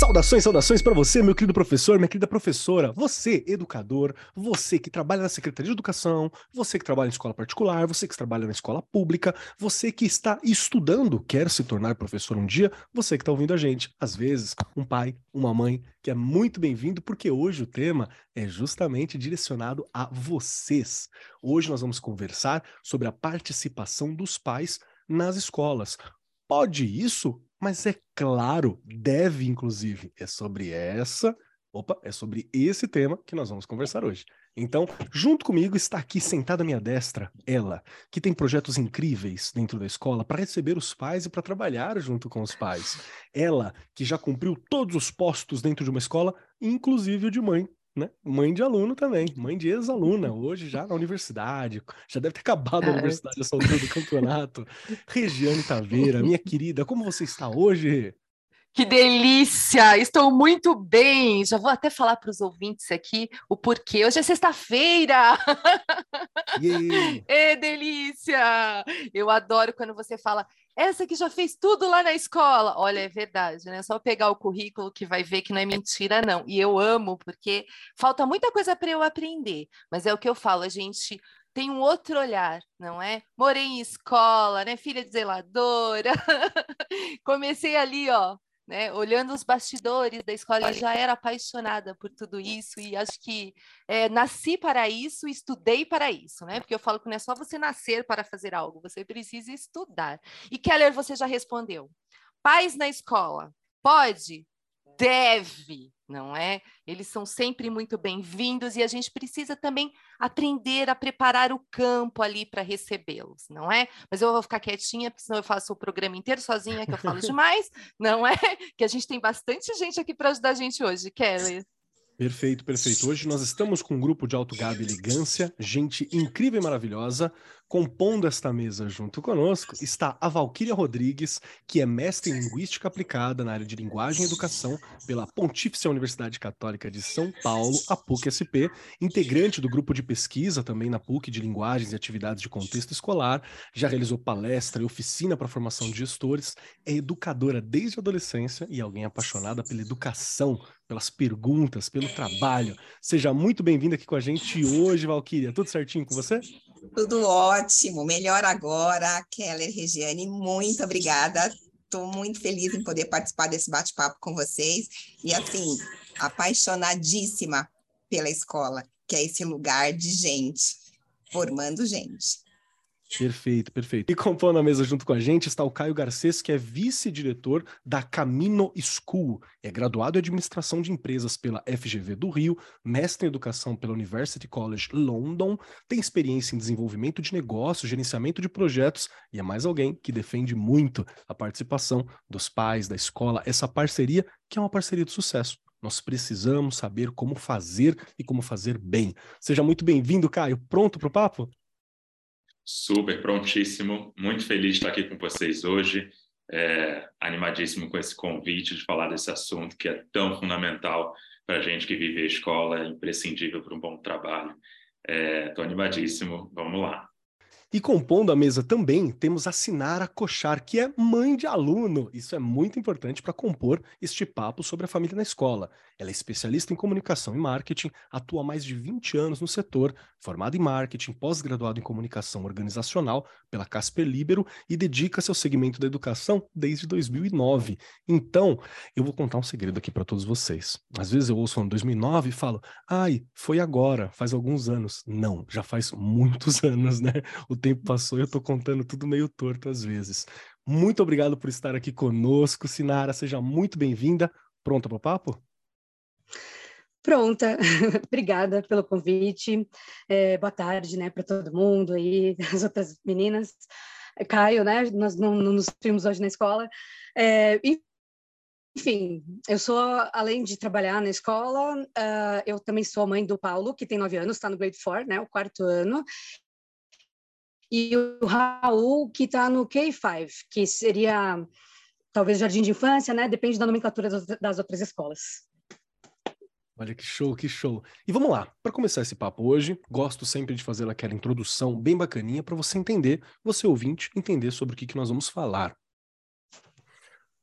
Saudações, saudações para você, meu querido professor, minha querida professora, você, educador, você que trabalha na Secretaria de Educação, você que trabalha em escola particular, você que trabalha na escola pública, você que está estudando, quer se tornar professor um dia, você que está ouvindo a gente, às vezes, um pai, uma mãe, que é muito bem-vindo, porque hoje o tema é justamente direcionado a vocês. Hoje nós vamos conversar sobre a participação dos pais nas escolas. Pode isso mas é claro, deve inclusive. É sobre essa, opa, é sobre esse tema que nós vamos conversar hoje. Então, junto comigo está aqui sentada à minha destra ela, que tem projetos incríveis dentro da escola para receber os pais e para trabalhar junto com os pais. Ela, que já cumpriu todos os postos dentro de uma escola, inclusive o de mãe, né? Mãe de aluno também, mãe de ex-aluna, hoje já na universidade, já deve ter acabado a universidade essa altura do campeonato. Regiane Taveira, minha querida, como você está hoje? Que delícia! Estou muito bem. Já vou até falar para os ouvintes aqui o porquê. Hoje é sexta-feira. É delícia! Eu adoro quando você fala essa que já fez tudo lá na escola. Olha, é verdade, né? Só pegar o currículo que vai ver que não é mentira, não. E eu amo, porque falta muita coisa para eu aprender. Mas é o que eu falo, a gente tem um outro olhar, não é? Morei em escola, né? Filha de zeladora. Comecei ali, ó, né, olhando os bastidores da escola, eu já era apaixonada por tudo isso e acho que é, nasci para isso, estudei para isso, né? Porque eu falo que não é só você nascer para fazer algo, você precisa estudar. E Keller, você já respondeu. Pais na escola, pode? Deve não é? Eles são sempre muito bem-vindos e a gente precisa também aprender a preparar o campo ali para recebê-los, não é? Mas eu vou ficar quietinha, porque senão eu faço o programa inteiro sozinha, que eu falo demais, não é? Que a gente tem bastante gente aqui para ajudar a gente hoje, Kelly. Perfeito, perfeito. Hoje nós estamos com um grupo de alto gado e elegância, gente incrível e maravilhosa. Compondo esta mesa junto conosco está a Valquíria Rodrigues, que é mestre em Linguística Aplicada na área de Linguagem e Educação pela Pontífice Universidade Católica de São Paulo, a PUC-SP, integrante do grupo de pesquisa também na PUC de Linguagens e Atividades de Contexto Escolar, já realizou palestra e oficina para formação de gestores, é educadora desde a adolescência e alguém apaixonada pela educação, pelas perguntas, pelo trabalho. Seja muito bem-vinda aqui com a gente hoje, Valquíria. Tudo certinho com você? Tudo ótimo, melhor agora. Keller Regiane, muito obrigada. Estou muito feliz em poder participar desse bate-papo com vocês. E, assim, apaixonadíssima pela escola, que é esse lugar de gente, formando gente. Perfeito, perfeito. E compondo a mesa junto com a gente está o Caio Garcês, que é vice-diretor da Camino School. É graduado em administração de empresas pela FGV do Rio, mestre em educação pela University College London, tem experiência em desenvolvimento de negócios, gerenciamento de projetos e é mais alguém que defende muito a participação dos pais, da escola, essa parceria que é uma parceria de sucesso. Nós precisamos saber como fazer e como fazer bem. Seja muito bem-vindo, Caio. Pronto para o papo? Super prontíssimo, muito feliz de estar aqui com vocês hoje, é, animadíssimo com esse convite de falar desse assunto que é tão fundamental para a gente que vive a escola, imprescindível para um bom trabalho. Estou é, animadíssimo, vamos lá. E compondo a mesa também temos a Sinara Cochar, que é mãe de aluno. Isso é muito importante para compor este papo sobre a família na escola. Ela é especialista em comunicação e marketing, atua há mais de 20 anos no setor, formada em marketing, pós-graduado em comunicação organizacional pela Casper Libero e dedica-se ao segmento da educação desde 2009. Então, eu vou contar um segredo aqui para todos vocês. Às vezes eu ouço em 2009 e falo, ai, foi agora, faz alguns anos. Não, já faz muitos anos, né? O tempo passou e eu estou contando tudo meio torto às vezes. Muito obrigado por estar aqui conosco, Sinara. Seja muito bem-vinda. Pronta para o papo? Pronta, obrigada pelo convite. É, boa tarde, né, para todo mundo aí, as outras meninas. Caio, né, nós não, não nos vimos hoje na escola. É, enfim, eu sou, além de trabalhar na escola, uh, eu também sou mãe do Paulo, que tem nove anos, está no grade 4, né, o quarto ano, e o Raul, que está no K5, que seria talvez jardim de infância, né? Depende da nomenclatura das outras escolas. Olha que show, que show. E vamos lá, para começar esse papo hoje, gosto sempre de fazer aquela introdução bem bacaninha para você entender, você ouvinte, entender sobre o que, que nós vamos falar.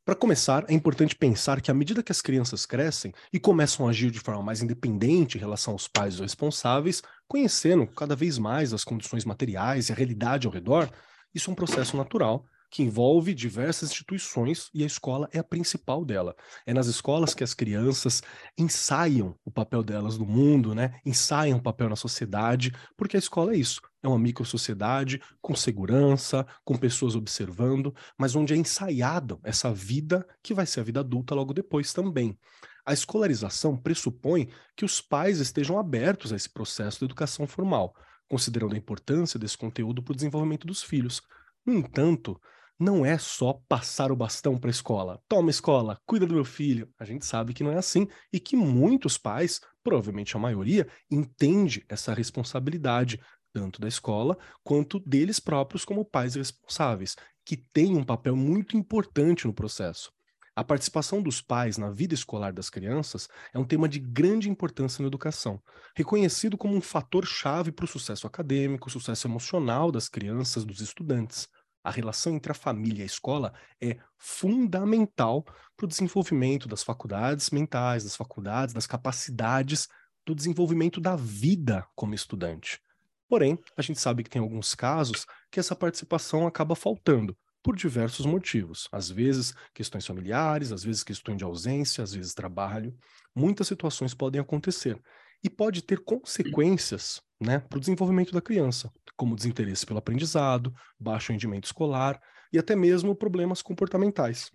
Para começar, é importante pensar que à medida que as crianças crescem e começam a agir de forma mais independente em relação aos pais ou responsáveis, conhecendo cada vez mais as condições materiais e a realidade ao redor, isso é um processo natural que envolve diversas instituições e a escola é a principal dela. É nas escolas que as crianças ensaiam o papel delas no mundo, né? Ensaiam o papel na sociedade, porque a escola é isso. É uma microsociedade com segurança, com pessoas observando, mas onde é ensaiado essa vida que vai ser a vida adulta logo depois também. A escolarização pressupõe que os pais estejam abertos a esse processo de educação formal, considerando a importância desse conteúdo para o desenvolvimento dos filhos. No entanto, não é só passar o bastão para a escola. Toma escola, cuida do meu filho. A gente sabe que não é assim e que muitos pais, provavelmente a maioria, entende essa responsabilidade tanto da escola quanto deles próprios como pais responsáveis, que têm um papel muito importante no processo. A participação dos pais na vida escolar das crianças é um tema de grande importância na educação, reconhecido como um fator chave para o sucesso acadêmico, sucesso emocional das crianças, dos estudantes a relação entre a família e a escola é fundamental para o desenvolvimento das faculdades mentais, das faculdades, das capacidades do desenvolvimento da vida como estudante. Porém, a gente sabe que tem alguns casos que essa participação acaba faltando, por diversos motivos. Às vezes, questões familiares, às vezes, questões de ausência, às vezes, trabalho. Muitas situações podem acontecer e pode ter consequências né, para o desenvolvimento da criança, como desinteresse pelo aprendizado, baixo rendimento escolar e até mesmo problemas comportamentais.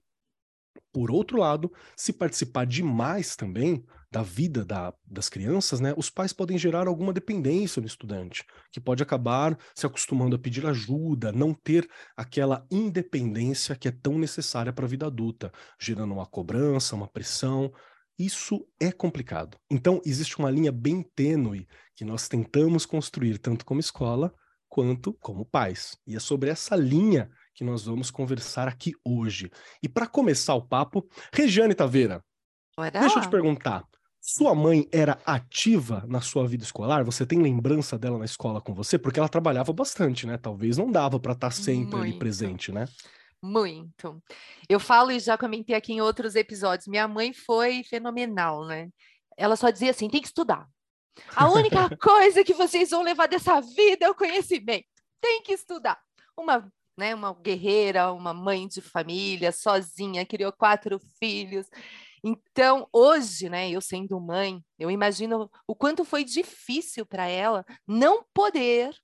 Por outro lado, se participar demais também da vida da, das crianças, né, os pais podem gerar alguma dependência no estudante, que pode acabar se acostumando a pedir ajuda, não ter aquela independência que é tão necessária para a vida adulta, gerando uma cobrança, uma pressão, isso é complicado. Então, existe uma linha bem tênue que nós tentamos construir tanto como escola quanto como pais. E é sobre essa linha que nós vamos conversar aqui hoje. E para começar o papo, Regiane Taveira, deixa eu te perguntar. Sua mãe era ativa na sua vida escolar? Você tem lembrança dela na escola com você? Porque ela trabalhava bastante, né? Talvez não dava para estar tá sempre Muito. ali presente, né? Muito. Eu falo e já comentei aqui em outros episódios. Minha mãe foi fenomenal, né? Ela só dizia assim: tem que estudar. A única coisa que vocês vão levar dessa vida é o conhecimento. Tem que estudar. Uma, né, uma guerreira, uma mãe de família, sozinha, criou quatro filhos. Então, hoje, né, eu sendo mãe, eu imagino o quanto foi difícil para ela não poder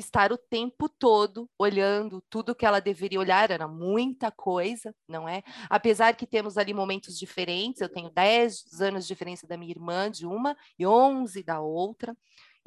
estar o tempo todo olhando tudo que ela deveria olhar, era muita coisa, não é? Apesar que temos ali momentos diferentes, eu tenho 10 anos de diferença da minha irmã, de uma, e 11 da outra.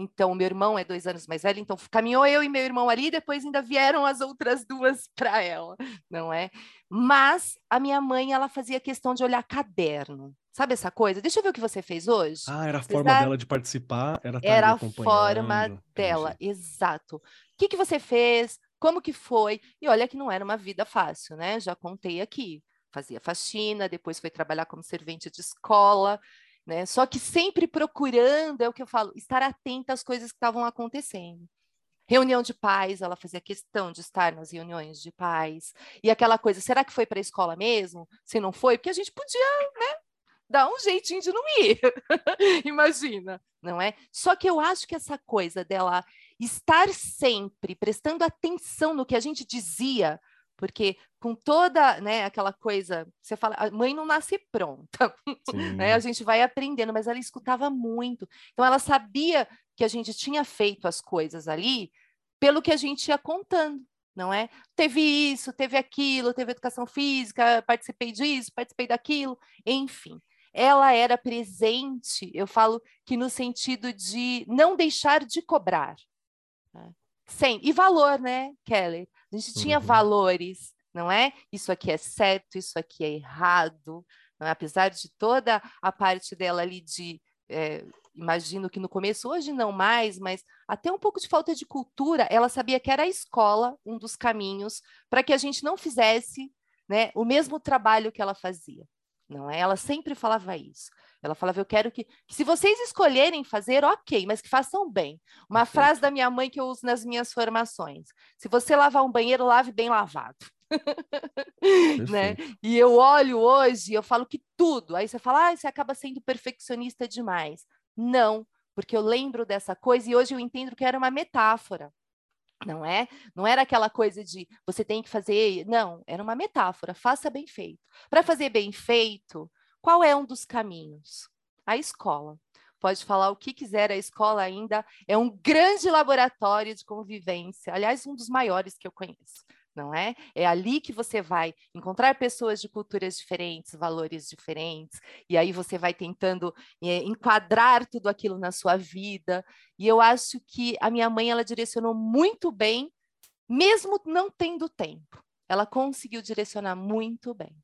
Então, meu irmão é dois anos mais velho, então caminhou eu e meu irmão ali, depois ainda vieram as outras duas para ela, não é? Mas a minha mãe, ela fazia questão de olhar caderno. Sabe essa coisa? Deixa eu ver o que você fez hoje. Ah, era a forma dá... dela de participar, era tá Era a forma dela, exato. O que, que você fez? Como que foi? E olha que não era uma vida fácil, né? Já contei aqui. Fazia faxina, depois foi trabalhar como servente de escola, né? Só que sempre procurando, é o que eu falo, estar atenta às coisas que estavam acontecendo. Reunião de pais, ela fazia questão de estar nas reuniões de pais. E aquela coisa, será que foi para a escola mesmo? Se não foi, porque a gente podia, né, dá um jeitinho de não ir. Imagina, não é? Só que eu acho que essa coisa dela estar sempre prestando atenção no que a gente dizia, porque com toda, né, aquela coisa, você fala, a mãe não nasce pronta, né? A gente vai aprendendo, mas ela escutava muito. Então ela sabia que a gente tinha feito as coisas ali pelo que a gente ia contando não é? Teve isso, teve aquilo, teve educação física, participei disso, participei daquilo, enfim ela era presente, eu falo que no sentido de não deixar de cobrar. Né? Sem, e valor, né, Kelly? A gente tinha uhum. valores, não é? Isso aqui é certo, isso aqui é errado. É? Apesar de toda a parte dela ali de. É, imagino que no começo, hoje não mais, mas até um pouco de falta de cultura, ela sabia que era a escola um dos caminhos para que a gente não fizesse né, o mesmo trabalho que ela fazia. Não é? Ela sempre falava isso. Ela falava: Eu quero que, que, se vocês escolherem fazer, ok, mas que façam bem. Uma frase da minha mãe que eu uso nas minhas formações: Se você lavar um banheiro, lave bem lavado. né? E eu olho hoje, eu falo que tudo. Aí você fala: ah, você acaba sendo perfeccionista demais. Não, porque eu lembro dessa coisa e hoje eu entendo que era uma metáfora. Não é? Não era aquela coisa de você tem que fazer. Não, era uma metáfora. Faça bem feito. Para fazer bem feito, qual é um dos caminhos? A escola. Pode falar o que quiser, a escola ainda é um grande laboratório de convivência. Aliás, um dos maiores que eu conheço não é? É ali que você vai encontrar pessoas de culturas diferentes, valores diferentes, e aí você vai tentando é, enquadrar tudo aquilo na sua vida. E eu acho que a minha mãe ela direcionou muito bem, mesmo não tendo tempo. Ela conseguiu direcionar muito bem.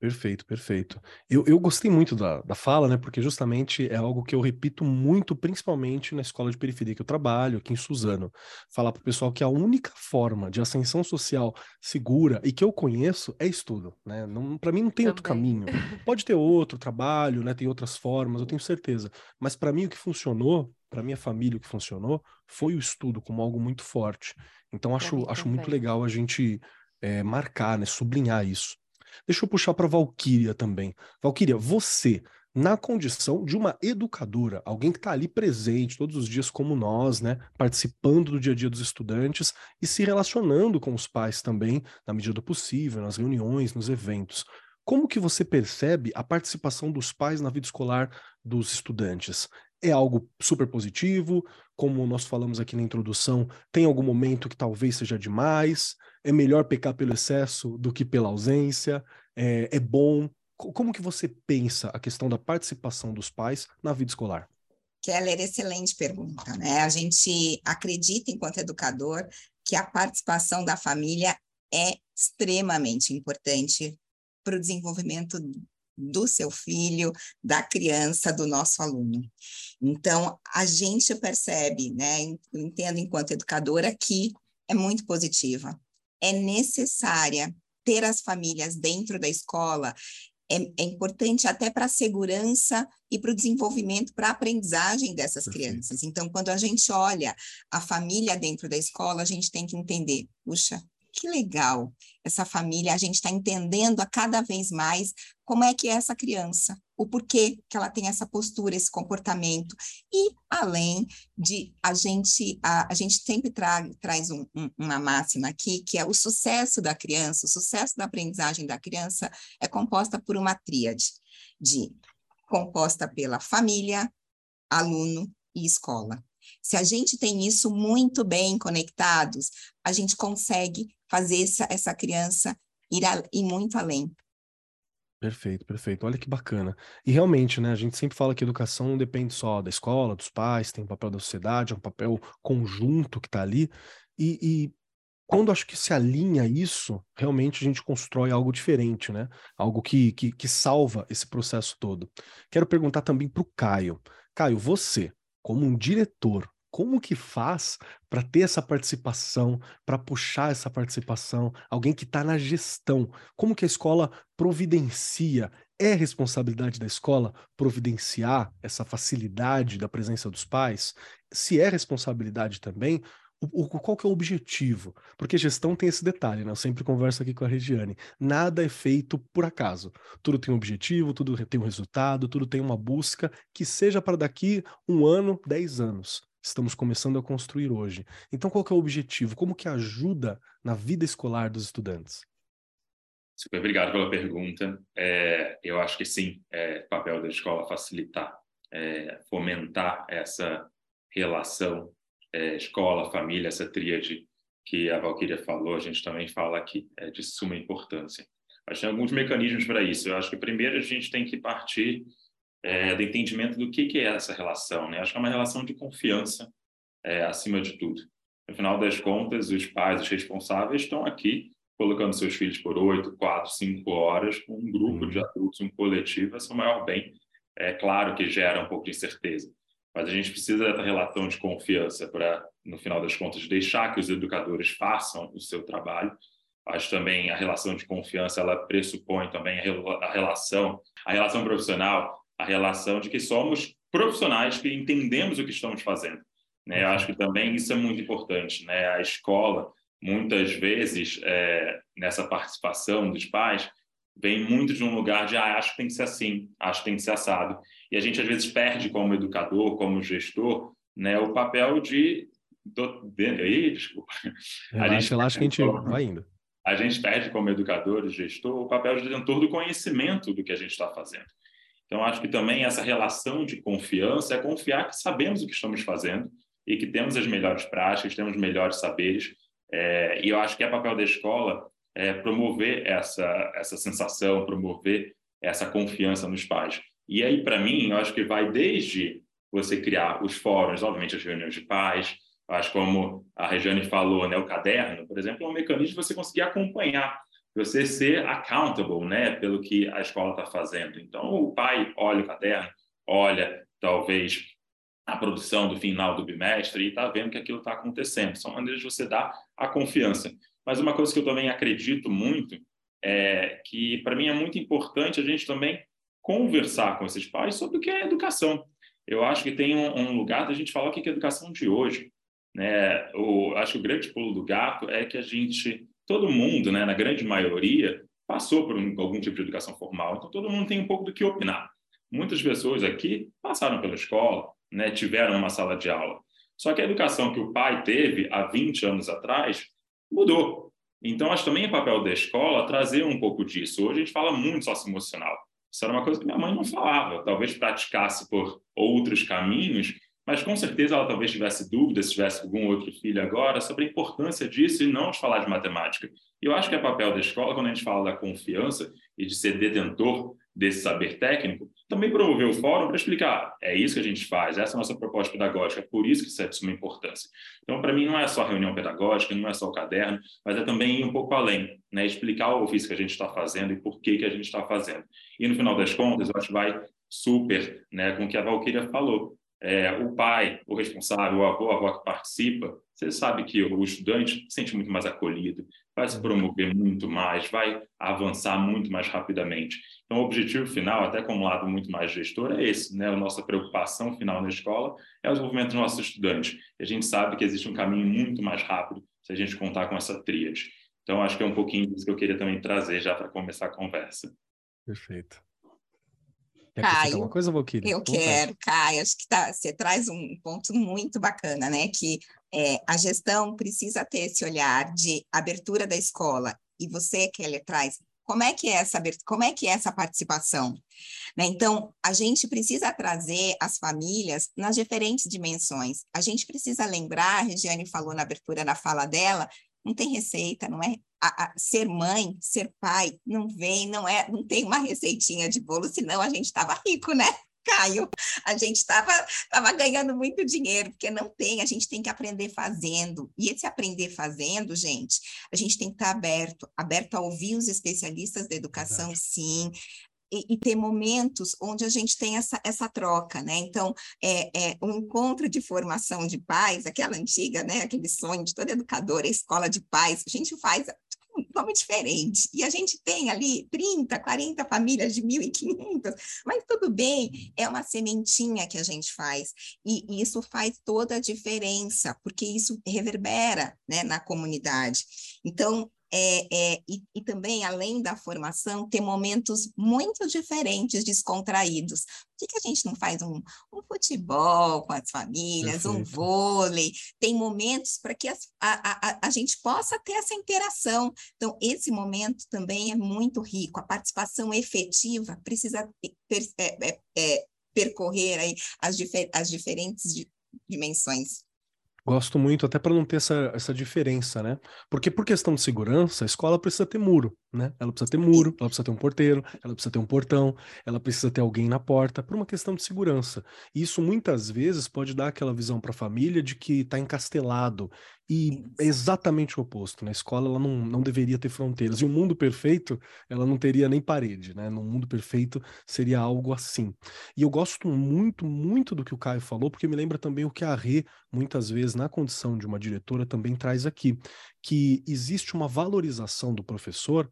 Perfeito, perfeito. Eu, eu gostei muito da, da fala, né? Porque justamente é algo que eu repito muito, principalmente na escola de periferia que eu trabalho, aqui em Suzano. Falar para o pessoal que a única forma de ascensão social segura e que eu conheço é estudo, né? Para mim não tem Também. outro caminho. Pode ter outro trabalho, né? Tem outras formas, eu tenho certeza. Mas para mim o que funcionou, para minha família o que funcionou, foi o estudo como algo muito forte. Então acho, acho muito legal a gente é, marcar, né? Sublinhar isso. Deixa eu puxar para Valquíria também. Valquíria, você, na condição de uma educadora, alguém que está ali presente todos os dias como nós, né, participando do dia a dia dos estudantes e se relacionando com os pais também, na medida do possível, nas reuniões, nos eventos. Como que você percebe a participação dos pais na vida escolar dos estudantes? É algo super positivo? Como nós falamos aqui na introdução, tem algum momento que talvez seja demais? É melhor pecar pelo excesso do que pela ausência? É, é bom? Como que você pensa a questão da participação dos pais na vida escolar? Keller, excelente pergunta. Né? A gente acredita, enquanto educador, que a participação da família é extremamente importante para o desenvolvimento do seu filho, da criança, do nosso aluno. Então, a gente percebe, né, entendo enquanto educadora, que é muito positiva é necessária ter as famílias dentro da escola, é, é importante até para a segurança e para o desenvolvimento, para a aprendizagem dessas crianças. Então, quando a gente olha a família dentro da escola, a gente tem que entender, puxa, que legal essa família, a gente está entendendo a cada vez mais como é que é essa criança, o porquê que ela tem essa postura, esse comportamento, e além de a gente, a, a gente sempre tra, traz um, um, uma máxima aqui, que é o sucesso da criança, o sucesso da aprendizagem da criança é composta por uma tríade, de composta pela família, aluno e escola. Se a gente tem isso muito bem conectados, a gente consegue fazer essa, essa criança ir, a, ir muito além. Perfeito, perfeito. Olha que bacana. E realmente, né, a gente sempre fala que educação não depende só da escola, dos pais, tem um papel da sociedade, é um papel conjunto que está ali. E, e, quando acho que se alinha isso, realmente a gente constrói algo diferente, né? Algo que, que, que salva esse processo todo. Quero perguntar também para o Caio. Caio, você, como um diretor, como que faz para ter essa participação, para puxar essa participação, alguém que está na gestão? Como que a escola providencia? É responsabilidade da escola providenciar essa facilidade da presença dos pais? Se é responsabilidade também, o, qual que é o objetivo? Porque gestão tem esse detalhe, né? Eu sempre converso aqui com a Regiane. Nada é feito por acaso. Tudo tem um objetivo, tudo tem um resultado, tudo tem uma busca que seja para daqui um ano, dez anos. Estamos começando a construir hoje. Então, qual que é o objetivo? Como que ajuda na vida escolar dos estudantes? Super obrigado pela pergunta. É, eu acho que sim, é papel da escola facilitar, é, fomentar essa relação é, escola, família, essa tríade que a Valquíria falou, a gente também fala aqui, é de suma importância. Mas tem alguns mecanismos para isso. Eu acho que primeiro a gente tem que partir é, do entendimento do que, que é essa relação. Né? Acho que é uma relação de confiança é, acima de tudo. No final das contas, os pais, os responsáveis estão aqui colocando seus filhos por oito, quatro, cinco horas com um grupo de adultos, um coletivo, é o maior bem. É claro que gera um pouco de incerteza, mas a gente precisa dessa relação de confiança para, no final das contas, deixar que os educadores façam o seu trabalho Acho também a relação de confiança, ela pressupõe também a relação, a relação profissional, a relação de que somos profissionais que entendemos o que estamos fazendo. Né? Acho que também isso é muito importante. Né? A escola, muitas vezes, é, nessa participação dos pais, vem muito de um lugar de ah, acho que tem que ser assim, acho que tem que ser assado. E a gente, às vezes, perde como educador, como gestor, né, o papel de... Do, aí, desculpa. Relaxa, a gente relaxa que a gente vai indo. A gente perde como educador e gestor o papel de detentor do conhecimento do que a gente está fazendo. Então, acho que também essa relação de confiança é confiar que sabemos o que estamos fazendo e que temos as melhores práticas, temos os melhores saberes. É, e eu acho que é papel da escola é, promover essa, essa sensação, promover essa confiança nos pais. E aí, para mim, eu acho que vai desde você criar os fóruns, obviamente as reuniões de pais, acho como a Regiane falou, né, o caderno, por exemplo, é um mecanismo de você conseguir acompanhar, você ser accountable, né, pelo que a escola está fazendo. Então, o pai olha o caderno, olha talvez a produção do final do bimestre e está vendo que aquilo está acontecendo. São maneiras de você dar a confiança. Mas uma coisa que eu também acredito muito é que, para mim, é muito importante a gente também conversar com esses pais sobre o que é educação. Eu acho que tem um, um lugar da gente falar o que é educação de hoje. Né? Eu acho que o grande pulo do gato é que a gente, todo mundo, né, na grande maioria, passou por um, algum tipo de educação formal. Então, todo mundo tem um pouco do que opinar. Muitas pessoas aqui passaram pela escola, né, tiveram uma sala de aula. Só que a educação que o pai teve há 20 anos atrás mudou. Então, acho também é papel da escola trazer um pouco disso. Hoje a gente fala muito socioemocional. Isso era uma coisa que minha mãe não falava. Talvez praticasse por outros caminhos, mas com certeza ela talvez tivesse dúvidas, se tivesse algum outro filho agora, sobre a importância disso e não de falar de matemática. E eu acho que é papel da escola, quando a gente fala da confiança e de ser detentor desse saber técnico, também promover o fórum para explicar, é isso que a gente faz, essa é a nossa proposta pedagógica, por isso que isso é de suma importância. Então, para mim, não é só reunião pedagógica, não é só o caderno, mas é também ir um pouco além, né? explicar o ofício que a gente está fazendo e por que, que a gente está fazendo. E, no final das contas, eu acho que vai super né, com o que a Valquíria falou. É, o pai, o responsável, o avô, a avó que participa, você sabe que o estudante se sente muito mais acolhido, vai se promover muito mais, vai avançar muito mais rapidamente. Então, o objetivo final, até como lado muito mais gestor, é esse, né? A nossa preocupação final na escola é o desenvolvimento dos nossos estudantes. E a gente sabe que existe um caminho muito mais rápido se a gente contar com essa tríade. Então, acho que é um pouquinho disso que eu queria também trazer já para começar a conversa. Perfeito. Quer Caio, uma coisa, Valquíria? Eu quero, Caio. Acho que tá, você traz um ponto muito bacana, né? Que é, a gestão precisa ter esse olhar de abertura da escola. E você, Kelly, traz como é que é essa, como é que é essa participação? Né? Então, a gente precisa trazer as famílias nas diferentes dimensões. A gente precisa lembrar, a Regiane falou na abertura na fala dela, não tem receita, não é? A, a, ser mãe, ser pai, não vem, não é, não tem uma receitinha de bolo, senão a gente estava rico, né? Caio, a gente estava tava ganhando muito dinheiro, porque não tem, a gente tem que aprender fazendo. E esse aprender fazendo, gente, a gente tem que estar aberto, aberto a ouvir os especialistas da educação, Exato. sim, e, e, ter momentos onde a gente tem essa, essa troca, né? Então, é, é um encontro de formação de pais, aquela antiga, né? Aquele sonho de toda educadora, escola de pais, a gente faz nome diferente. E a gente tem ali 30, 40 famílias de 1.500, mas tudo bem, é uma sementinha que a gente faz. E, e isso faz toda a diferença, porque isso reverbera né, na comunidade. Então, é, é, e, e, também, além da formação, ter momentos muito diferentes, descontraídos. Por que, que a gente não faz um, um futebol com as famílias, Perfeito. um vôlei? Tem momentos para que as, a, a, a gente possa ter essa interação. Então, esse momento também é muito rico. A participação efetiva precisa per, é, é, é percorrer aí as, difer as diferentes dimensões. Gosto muito, até para não ter essa, essa diferença, né? Porque por questão de segurança, a escola precisa ter muro, né? Ela precisa ter muro, ela precisa ter um porteiro, ela precisa ter um portão, ela precisa ter alguém na porta, por uma questão de segurança. E isso muitas vezes pode dar aquela visão para a família de que está encastelado e é exatamente o oposto. Na escola ela não, não deveria ter fronteiras. E o mundo perfeito, ela não teria nem parede, né? No mundo perfeito seria algo assim. E eu gosto muito, muito do que o Caio falou, porque me lembra também o que a Rê, muitas vezes, na condição de uma diretora, também traz aqui, que existe uma valorização do professor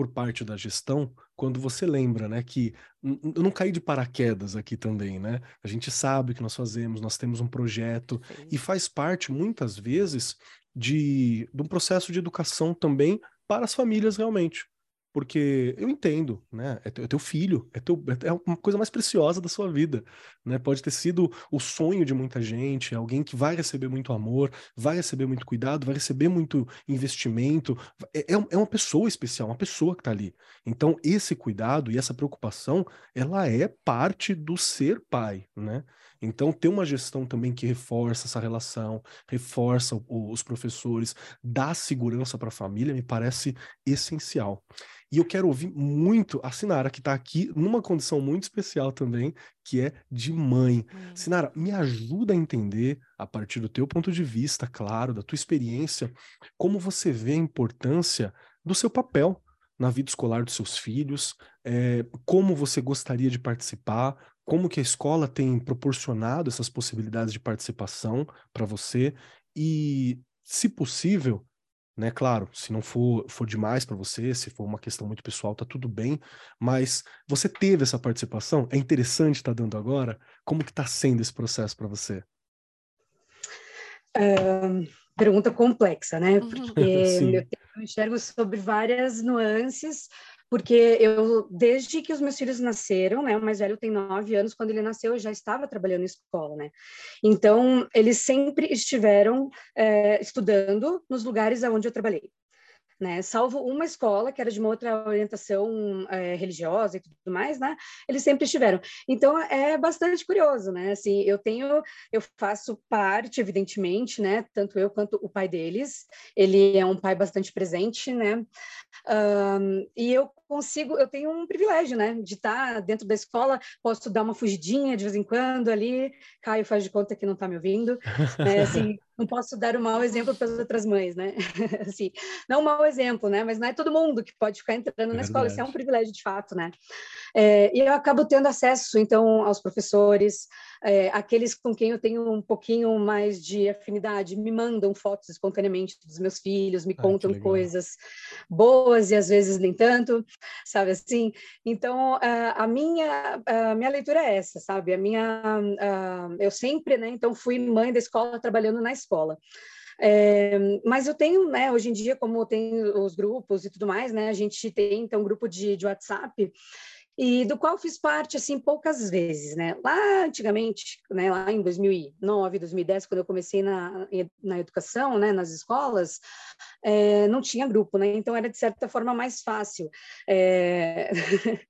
por parte da gestão quando você lembra, né, que eu não caí de paraquedas aqui também, né? A gente sabe o que nós fazemos, nós temos um projeto Sim. e faz parte muitas vezes de, de um processo de educação também para as famílias realmente. Porque eu entendo, né? É teu, é teu filho, é, teu, é uma coisa mais preciosa da sua vida, né? Pode ter sido o sonho de muita gente, alguém que vai receber muito amor, vai receber muito cuidado, vai receber muito investimento. É, é, é uma pessoa especial, uma pessoa que está ali. Então, esse cuidado e essa preocupação, ela é parte do ser pai, né? Então, ter uma gestão também que reforça essa relação, reforça o, os professores, dá segurança para a família, me parece essencial. E eu quero ouvir muito a Sinara, que está aqui numa condição muito especial também, que é de mãe. Hum. Sinara, me ajuda a entender, a partir do teu ponto de vista, claro, da tua experiência, como você vê a importância do seu papel na vida escolar dos seus filhos, é, como você gostaria de participar, como que a escola tem proporcionado essas possibilidades de participação para você e, se possível, né, claro, se não for, for demais para você, se for uma questão muito pessoal, tá tudo bem, mas você teve essa participação, é interessante estar tá dando agora, como que está sendo esse processo para você? pergunta complexa, né? Porque eu enxergo sobre várias nuances, porque eu, desde que os meus filhos nasceram, né, o mais velho tem nove anos, quando ele nasceu eu já estava trabalhando em escola, né, então eles sempre estiveram é, estudando nos lugares aonde eu trabalhei né? Salvo uma escola que era de uma outra orientação é, religiosa e tudo mais, né? Eles sempre estiveram. Então é bastante curioso, né? Assim, eu tenho, eu faço parte, evidentemente, né? Tanto eu quanto o pai deles. Ele é um pai bastante presente, né? Um, e eu consigo, eu tenho um privilégio, né? De estar dentro da escola, posso dar uma fugidinha de vez em quando ali. Caio faz de conta que não está me ouvindo, né? Assim não posso dar um mau exemplo para as outras mães, né? assim, não um mau exemplo, né? Mas não é todo mundo que pode ficar entrando na escola, isso é um privilégio de fato, né? É, e eu acabo tendo acesso, então, aos professores, é, aqueles com quem eu tenho um pouquinho mais de afinidade me mandam fotos espontaneamente dos meus filhos, me contam coisas boas e às vezes nem tanto, sabe assim? Então, a, a minha, a minha leitura é essa, sabe? A minha, a, eu sempre, né? Então, fui mãe da escola trabalhando na escola. É, mas eu tenho, né, hoje em dia, como tem os grupos e tudo mais, né, a gente tem então um grupo de, de WhatsApp e do qual fiz parte assim poucas vezes, né? Lá antigamente, né, lá em 2009, 2010, quando eu comecei na, na educação, né, nas escolas, é, não tinha grupo, né? Então era de certa forma mais fácil. É...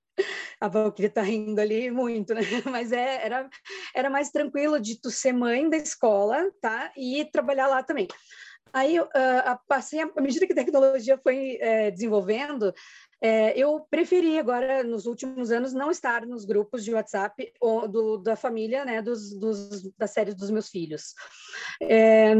a Valkyria está rindo ali muito, né? Mas é, era, era mais tranquilo de tu ser mãe da escola, tá? E trabalhar lá também. Aí, uh, passei, à medida que a tecnologia foi é, desenvolvendo, é, eu preferi agora, nos últimos anos, não estar nos grupos de WhatsApp ou do, da família, né, dos, dos, das séries dos meus filhos. É,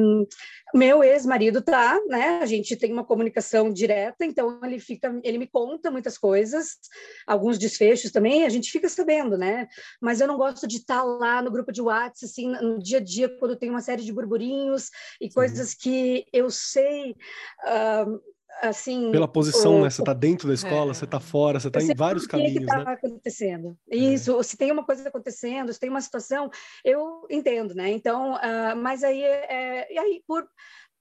meu ex-marido tá, né, a gente tem uma comunicação direta, então ele fica, ele me conta muitas coisas, alguns desfechos também, a gente fica sabendo, né, mas eu não gosto de estar tá lá no grupo de WhatsApp, assim, no dia a dia, quando tem uma série de burburinhos e coisas que eu sei... Uh, assim. Pela posição, o, né? Você está dentro da escola, é. você está fora, você está em vários caminhos. O que está né? acontecendo? É. Isso, é. se tem uma coisa acontecendo, se tem uma situação, eu entendo, né? Então, uh, mas aí, é, e aí por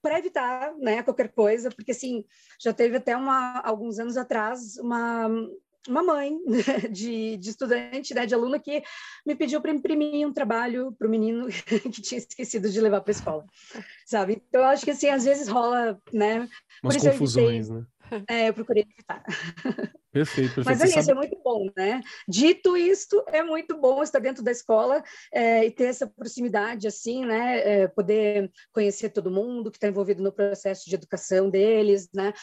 para evitar né, qualquer coisa, porque assim, já teve até uma, alguns anos atrás uma, uma mãe de, de estudante, né, de aluna, que me pediu para imprimir um trabalho para o menino que tinha esquecido de levar para a escola, sabe? Então, eu acho que, assim, às vezes rola, né? Umas confusões, né? É, eu procurei evitar. Perfeito, perfeito. Mas é isso, sabe... é muito bom, né? Dito isto, é muito bom estar dentro da escola é, e ter essa proximidade, assim, né? É, poder conhecer todo mundo que está envolvido no processo de educação deles, né?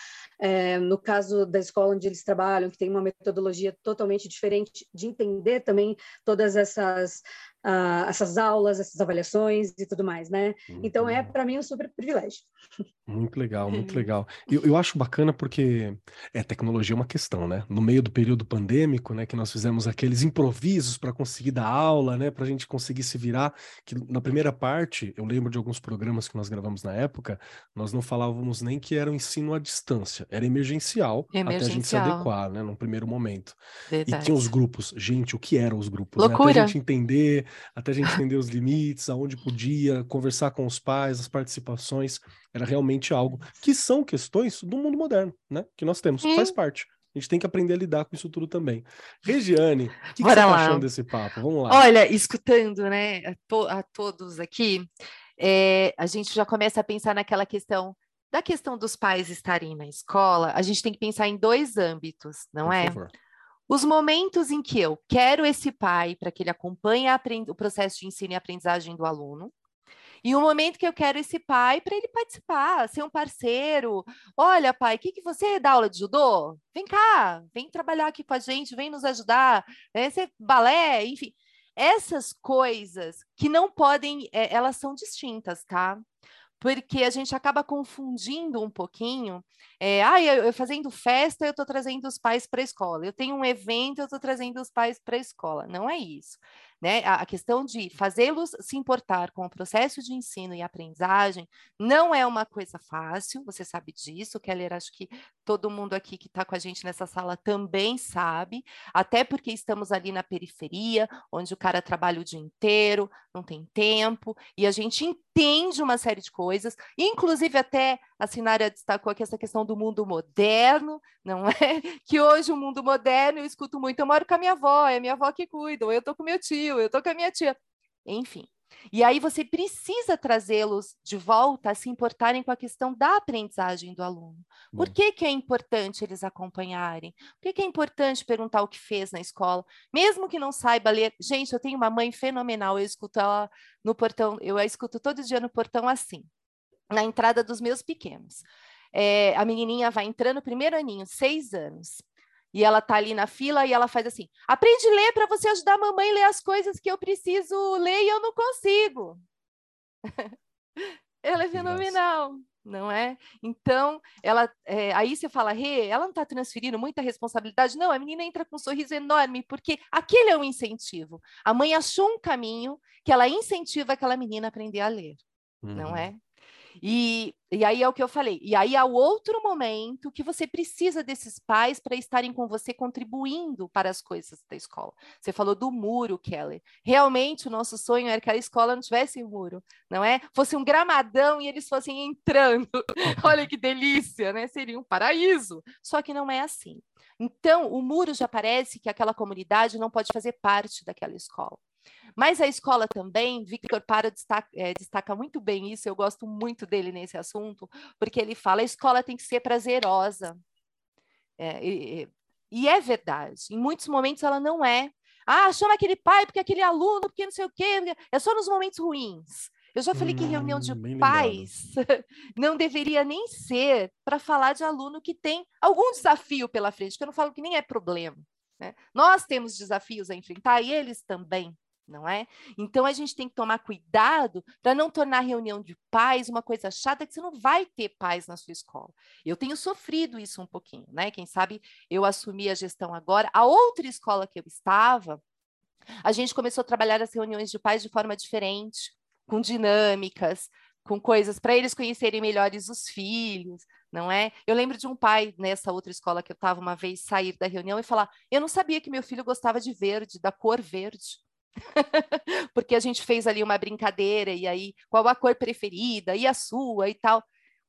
É, no caso da escola onde eles trabalham, que tem uma metodologia totalmente diferente, de entender também todas essas uh, essas aulas, essas avaliações e tudo mais, né? Muito então é para mim um super privilégio. Muito legal, muito legal. Eu, eu acho bacana porque é tecnologia é uma questão, né? No meio do período pandêmico, né? Que nós fizemos aqueles improvisos para conseguir dar aula, né? Para a gente conseguir se virar. Que na primeira parte, eu lembro de alguns programas que nós gravamos na época, nós não falávamos nem que era o ensino à distância, era emergencial, emergencial. até a gente se adequar, né? Num primeiro momento. Verdade. E tinha os grupos. Gente, o que eram os grupos? Loucura. Né? Até a gente entender, até a gente entender os limites, aonde podia, conversar com os pais, as participações. Era realmente algo que são questões do mundo moderno, né? Que nós temos, faz parte. A gente tem que aprender a lidar com isso tudo também. Regiane, o que, que você está achando desse papo? Vamos lá. Olha, escutando né, a, to a todos aqui, é, a gente já começa a pensar naquela questão da questão dos pais estarem na escola, a gente tem que pensar em dois âmbitos, não Por é? Favor. Os momentos em que eu quero esse pai para que ele acompanhe o processo de ensino e aprendizagem do aluno, e um momento que eu quero esse pai para ele participar, ser um parceiro. Olha, pai, o que, que você dá aula de judô? Vem cá, vem trabalhar aqui com a gente, vem nos ajudar. Né? Você balé, enfim. Essas coisas que não podem, é, elas são distintas, tá? Porque a gente acaba confundindo um pouquinho. É, ah, eu, eu fazendo festa, eu estou trazendo os pais para a escola. Eu tenho um evento, eu estou trazendo os pais para a escola. Não é isso. Né? A, a questão de fazê-los se importar com o processo de ensino e aprendizagem não é uma coisa fácil, você sabe disso, Keller, acho que todo mundo aqui que está com a gente nessa sala também sabe, até porque estamos ali na periferia, onde o cara trabalha o dia inteiro, não tem tempo, e a gente entende uma série de coisas, inclusive até a Sinária destacou aqui essa questão do mundo moderno, não é? Que hoje o mundo moderno, eu escuto muito, eu moro com a minha avó, é minha avó que cuida, ou eu estou com meu tio, eu estou com a minha tia. Enfim, e aí você precisa trazê-los de volta a se importarem com a questão da aprendizagem do aluno. Por que, que é importante eles acompanharem? Por que, que é importante perguntar o que fez na escola? Mesmo que não saiba ler. Gente, eu tenho uma mãe fenomenal, eu escuto ela no portão, eu a escuto todo dia no portão assim, na entrada dos meus pequenos. É, a menininha vai entrando, primeiro aninho, seis anos e ela tá ali na fila e ela faz assim: aprende a ler para você ajudar a mamãe a ler as coisas que eu preciso ler e eu não consigo. ela é fenomenal, não é? Então, ela, é, aí você fala, Rê, ela não está transferindo muita responsabilidade? Não, a menina entra com um sorriso enorme, porque aquele é um incentivo. A mãe achou um caminho que ela incentiva aquela menina a aprender a ler, uhum. não é? E, e aí é o que eu falei. E aí há outro momento que você precisa desses pais para estarem com você contribuindo para as coisas da escola. Você falou do muro, Kelly. Realmente o nosso sonho era que a escola não tivesse muro, não é? Fosse um gramadão e eles fossem entrando. Olha que delícia, né? Seria um paraíso. Só que não é assim. Então, o muro já parece que aquela comunidade não pode fazer parte daquela escola. Mas a escola também, Victor Para destaca, é, destaca muito bem isso, eu gosto muito dele nesse assunto, porque ele fala a escola tem que ser prazerosa. É, e, e é verdade, em muitos momentos ela não é. Ah, chama aquele pai, porque aquele aluno, porque não sei o quê, é só nos momentos ruins. Eu já falei hum, que reunião de pais não deveria nem ser para falar de aluno que tem algum desafio pela frente, que eu não falo que nem é problema. Né? Nós temos desafios a enfrentar e eles também não é? Então a gente tem que tomar cuidado para não tornar a reunião de pais uma coisa chata que você não vai ter paz na sua escola. Eu tenho sofrido isso um pouquinho, né? Quem sabe eu assumi a gestão agora. A outra escola que eu estava, a gente começou a trabalhar as reuniões de pais de forma diferente, com dinâmicas, com coisas para eles conhecerem melhores os filhos, não é? Eu lembro de um pai nessa outra escola que eu estava uma vez sair da reunião e falar: "Eu não sabia que meu filho gostava de verde, da cor verde". porque a gente fez ali uma brincadeira, e aí qual a cor preferida, e a sua e tal.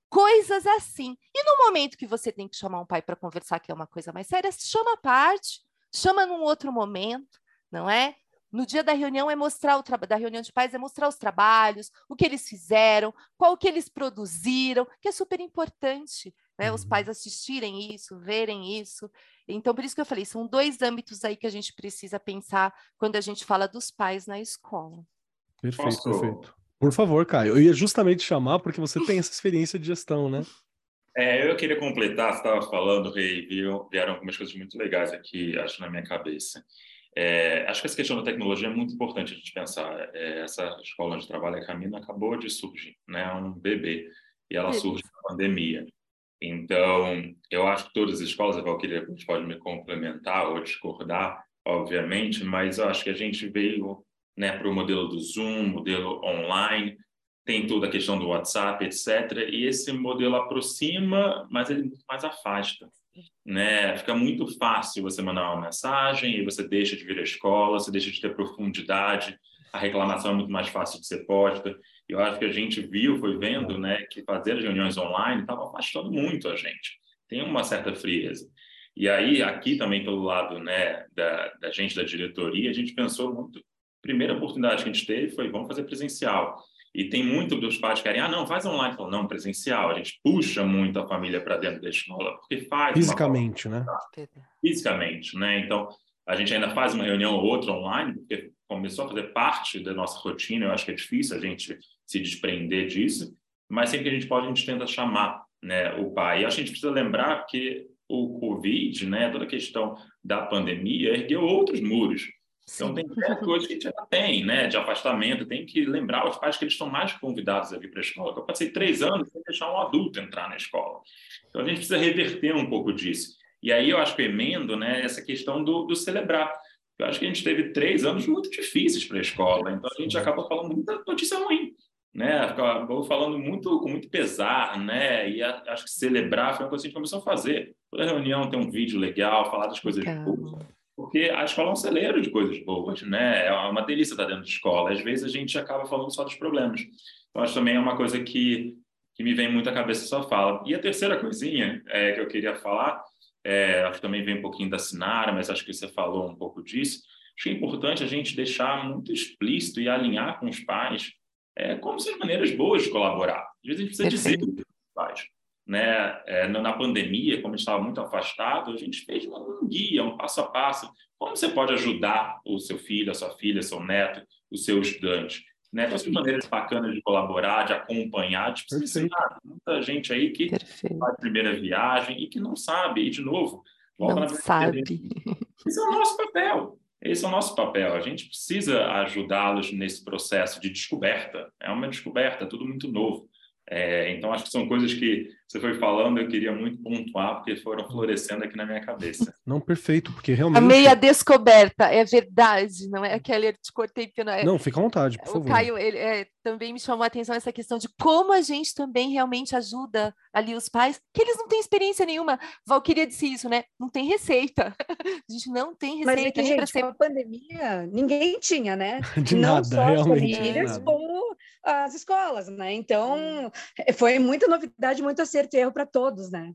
Coisas assim. E no momento que você tem que chamar um pai para conversar, que é uma coisa mais séria, chama a parte, chama num outro momento, não é? No dia da reunião é mostrar o da reunião de pais é mostrar os trabalhos, o que eles fizeram, qual que eles produziram, que é super importante, né? Os pais uhum. assistirem isso, verem isso. Então, por isso que eu falei, são dois âmbitos aí que a gente precisa pensar quando a gente fala dos pais na escola. Perfeito, Posso... perfeito. Por favor, Caio. Eu ia justamente chamar porque você tem essa experiência de gestão, né? É, eu queria completar, você estava falando, Rei, vieram algumas coisas muito legais aqui, acho, na minha cabeça. É, acho que essa questão da tecnologia é muito importante a gente pensar. É, essa escola de trabalho, a Camina, acabou de surgir, né? É um bebê, e ela surge na pandemia. Então, eu acho que todas as escolas, a Valquíria pode me complementar ou discordar, obviamente, mas eu acho que a gente veio né, para o modelo do Zoom, modelo online, tem toda a questão do WhatsApp, etc. E esse modelo aproxima, mas ele mais afasta. Né? Fica muito fácil você mandar uma mensagem e você deixa de vir à escola, você deixa de ter profundidade, a reclamação é muito mais fácil de ser posta. Eu acho que a gente viu, foi vendo, né, que fazer reuniões online estava afastando muito a gente. Tem uma certa frieza. E aí, aqui também pelo lado né, da, da gente, da diretoria, a gente pensou muito. A primeira oportunidade que a gente teve foi, vamos fazer presencial. E tem muito dos pais que querem, ah, não, faz online. Falo, não, presencial. A gente puxa muito a família para dentro da escola, porque faz. Fisicamente, né? Fisicamente, né? Então, a gente ainda faz uma reunião ou outra online, porque começou a fazer parte da nossa rotina. Eu acho que é difícil a gente se desprender disso, mas sempre que a gente pode, a gente tenta chamar né, o pai. E acho que a gente precisa lembrar que o Covid, né, toda a questão da pandemia, ergueu outros muros. Então, tem coisas que a gente ainda tem, né, de afastamento. Tem que lembrar os pais que eles estão mais convidados a vir para a escola. Eu passei três anos sem deixar um adulto entrar na escola. Então, a gente precisa reverter um pouco disso. E aí eu acho que emendo né, essa questão do, do celebrar. Eu acho que a gente teve três anos muito difíceis para a escola, então a gente acaba falando muita notícia ruim, né? Acabou falando muito com muito pesar, né? E a, acho que celebrar foi uma coisa que a gente começou a fazer. Toda reunião tem um vídeo legal, falar das coisas boas. Porque a escola é um celeiro de coisas boas, né? É uma delícia estar dentro de escola. Às vezes a gente acaba falando só dos problemas. Então, acho também é uma coisa que, que me vem muito à cabeça sua fala. E a terceira coisinha é, que eu queria falar é, acho que também vem um pouquinho da Sinara, mas acho que você falou um pouco disso. Acho que é importante a gente deixar muito explícito e alinhar com os pais é, como são as maneiras boas de colaborar. Às vezes a gente precisa Perfeito. dizer os pais. Né? É, na pandemia, como a gente estava muito afastado, a gente fez um guia, um passo a passo. Como você pode ajudar o seu filho, a sua filha, seu neto, o seu estudante? Né? Então, essas maneiras bacanas de colaborar, de acompanhar, de precisar. Muita gente aí que Perfeito. faz a primeira viagem e que não sabe, e de novo, volta não sabe. Esse é o nosso papel. Esse é o nosso papel. A gente precisa ajudá-los nesse processo de descoberta. É uma descoberta, tudo muito novo. É, então, acho que são coisas que você foi falando, eu queria muito pontuar, porque foram florescendo aqui na minha cabeça. Não, perfeito, porque realmente. A meia descoberta, é verdade, não é aquela te cortei. Não, é... não, fica à vontade, por o favor. O Caio, ele, é, também me chamou a atenção essa questão de como a gente também realmente ajuda ali os pais, que eles não têm experiência nenhuma. Valquíria disse isso, né? Não tem receita. A gente não tem receita. Mas é que, gente, ser... a pandemia, ninguém tinha, né? De não nada, só realmente. As famílias, como as escolas, né? Então, foi muita novidade, muito acerto e erro para todos, né?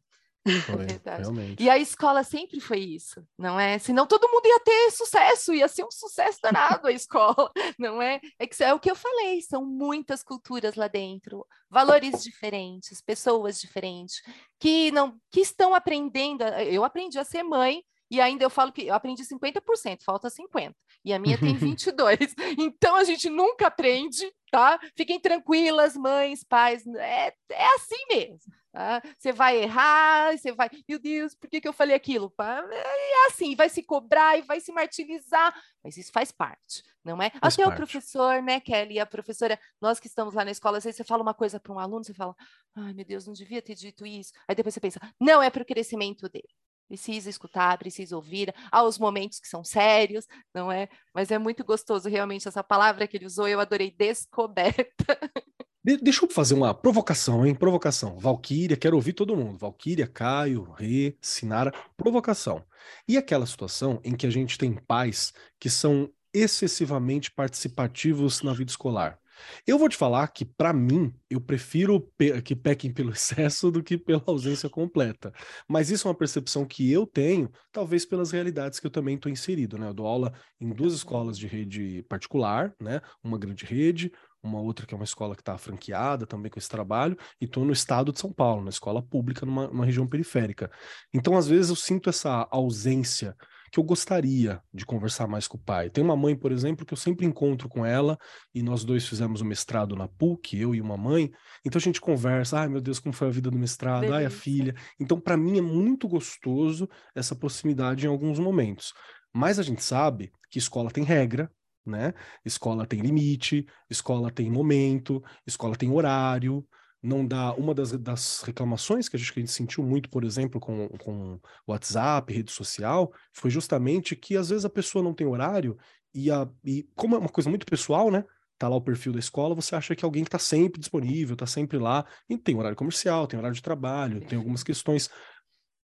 Foi, realmente. E a escola sempre foi isso, não é? Senão todo mundo ia ter sucesso, ia ser um sucesso danado a escola, não é? É, que, é o que eu falei, são muitas culturas lá dentro, valores diferentes, pessoas diferentes, que não que estão aprendendo. Eu aprendi a ser mãe e ainda eu falo que eu aprendi 50%, falta 50%. E a minha tem 22. então a gente nunca aprende, tá? Fiquem tranquilas, mães, pais, é, é assim mesmo. Tá? Você vai errar, você vai, meu Deus, por que, que eu falei aquilo? É assim, vai se cobrar e vai se martirizar, mas isso faz parte, não é? Faz Até parte. o professor, né, Kelly, a professora, nós que estamos lá na escola, às vezes você fala uma coisa para um aluno, você fala, ai meu Deus, não devia ter dito isso. Aí depois você pensa, não, é para o crescimento dele precisa escutar, precisa ouvir. Há os momentos que são sérios, não é? Mas é muito gostoso realmente essa palavra que ele usou, eu adorei, descoberta. De deixa eu fazer uma provocação, hein? Provocação. Valquíria, quero ouvir todo mundo. Valquíria, Caio, Rê, Sinara, provocação. E aquela situação em que a gente tem pais que são excessivamente participativos na vida escolar. Eu vou te falar que, para mim, eu prefiro pe que pequem pelo excesso do que pela ausência completa. Mas isso é uma percepção que eu tenho, talvez pelas realidades que eu também estou inserido. Né? Eu dou aula em duas escolas de rede particular, né? uma grande rede, uma outra que é uma escola que está franqueada também com esse trabalho, e estou no estado de São Paulo, na escola pública, numa, região periférica. Então, às vezes, eu sinto essa ausência que eu gostaria de conversar mais com o pai. Tem uma mãe, por exemplo, que eu sempre encontro com ela, e nós dois fizemos o mestrado na PUC, eu e uma mãe, então a gente conversa, ai meu Deus, como foi a vida do mestrado, Delícia. ai a filha. Então, para mim é muito gostoso essa proximidade em alguns momentos. Mas a gente sabe que escola tem regra, né? Escola tem limite, escola tem momento, escola tem horário, não dá. Uma das, das reclamações que a, gente, que a gente sentiu muito, por exemplo, com, com WhatsApp, rede social, foi justamente que às vezes a pessoa não tem horário e, a, e como é uma coisa muito pessoal, né? Tá lá o perfil da escola, você acha que alguém que está sempre disponível, está sempre lá, e tem horário comercial, tem horário de trabalho, tem algumas questões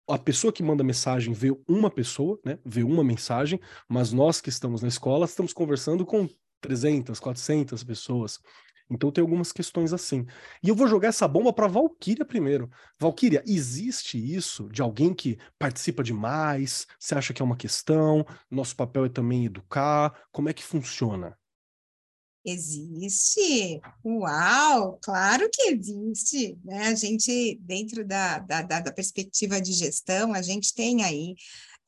a pessoa que manda mensagem vê uma pessoa, né? Vê uma mensagem, mas nós que estamos na escola estamos conversando com 300, 400 pessoas. Então tem algumas questões assim. E eu vou jogar essa bomba para Valquíria primeiro. Valquíria, existe isso de alguém que participa demais? Você acha que é uma questão? Nosso papel é também educar? Como é que funciona? Existe? Uau, claro que existe. Né? A gente, dentro da, da, da perspectiva de gestão, a gente tem aí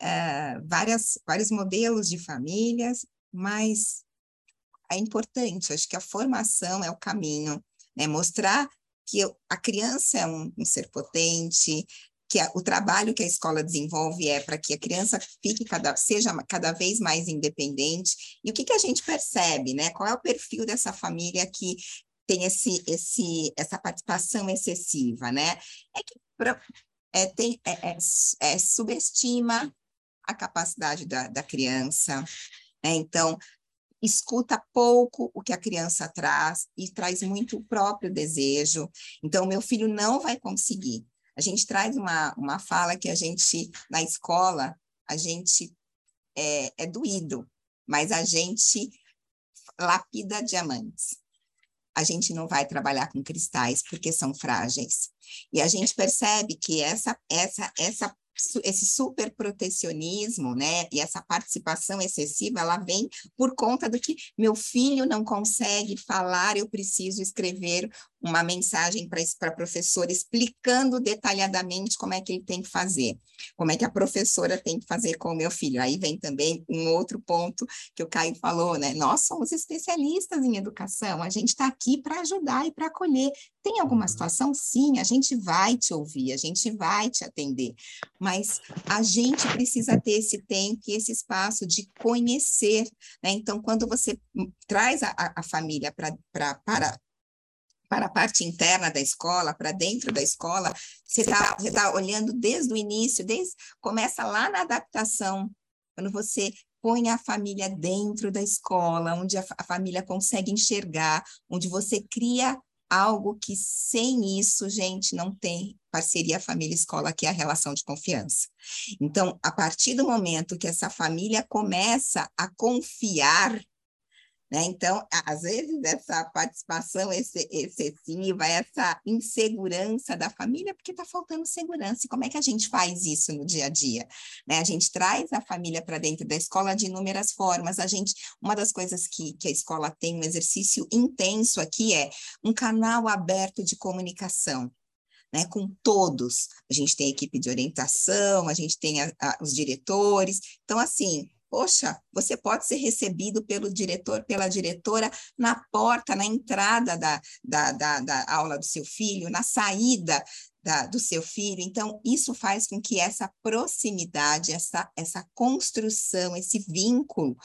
uh, várias, vários modelos de famílias, mas é importante, acho que a formação é o caminho, né? Mostrar que a criança é um, um ser potente, que a, o trabalho que a escola desenvolve é para que a criança fique cada, seja cada vez mais independente. E o que, que a gente percebe, né? Qual é o perfil dessa família que tem esse, esse, essa participação excessiva, né? É que é, tem, é, é, é, subestima a capacidade da, da criança, né? Então, escuta pouco o que a criança traz e traz muito o próprio desejo. Então, meu filho não vai conseguir. A gente traz uma, uma fala que a gente, na escola, a gente é, é doído, mas a gente lapida diamantes. A gente não vai trabalhar com cristais porque são frágeis. E a gente percebe que essa, essa, essa esse super protecionismo, né, e essa participação excessiva, ela vem por conta do que meu filho não consegue falar, eu preciso escrever uma mensagem para a professora explicando detalhadamente como é que ele tem que fazer, como é que a professora tem que fazer com o meu filho. Aí vem também um outro ponto que o Caio falou, né? Nós somos especialistas em educação, a gente está aqui para ajudar e para acolher. Tem alguma uhum. situação? Sim, a gente vai te ouvir, a gente vai te atender, mas a gente precisa ter esse tempo e esse espaço de conhecer, né? Então, quando você traz a, a família pra, pra, para para a parte interna da escola, para dentro da escola, você está tá olhando desde o início, desde começa lá na adaptação, quando você põe a família dentro da escola, onde a, a família consegue enxergar, onde você cria algo que sem isso, gente, não tem parceria família-escola, que é a relação de confiança. Então, a partir do momento que essa família começa a confiar né? Então, às vezes, essa participação excessiva, essa insegurança da família, porque está faltando segurança. E como é que a gente faz isso no dia a dia? Né? A gente traz a família para dentro da escola de inúmeras formas. A gente, uma das coisas que, que a escola tem um exercício intenso aqui é um canal aberto de comunicação. Né, com todos. A gente tem equipe de orientação, a gente tem a, a, os diretores. Então, assim, Poxa, você pode ser recebido pelo diretor, pela diretora na porta, na entrada da, da, da, da aula do seu filho, na saída da, do seu filho. Então, isso faz com que essa proximidade, essa, essa construção, esse vínculo,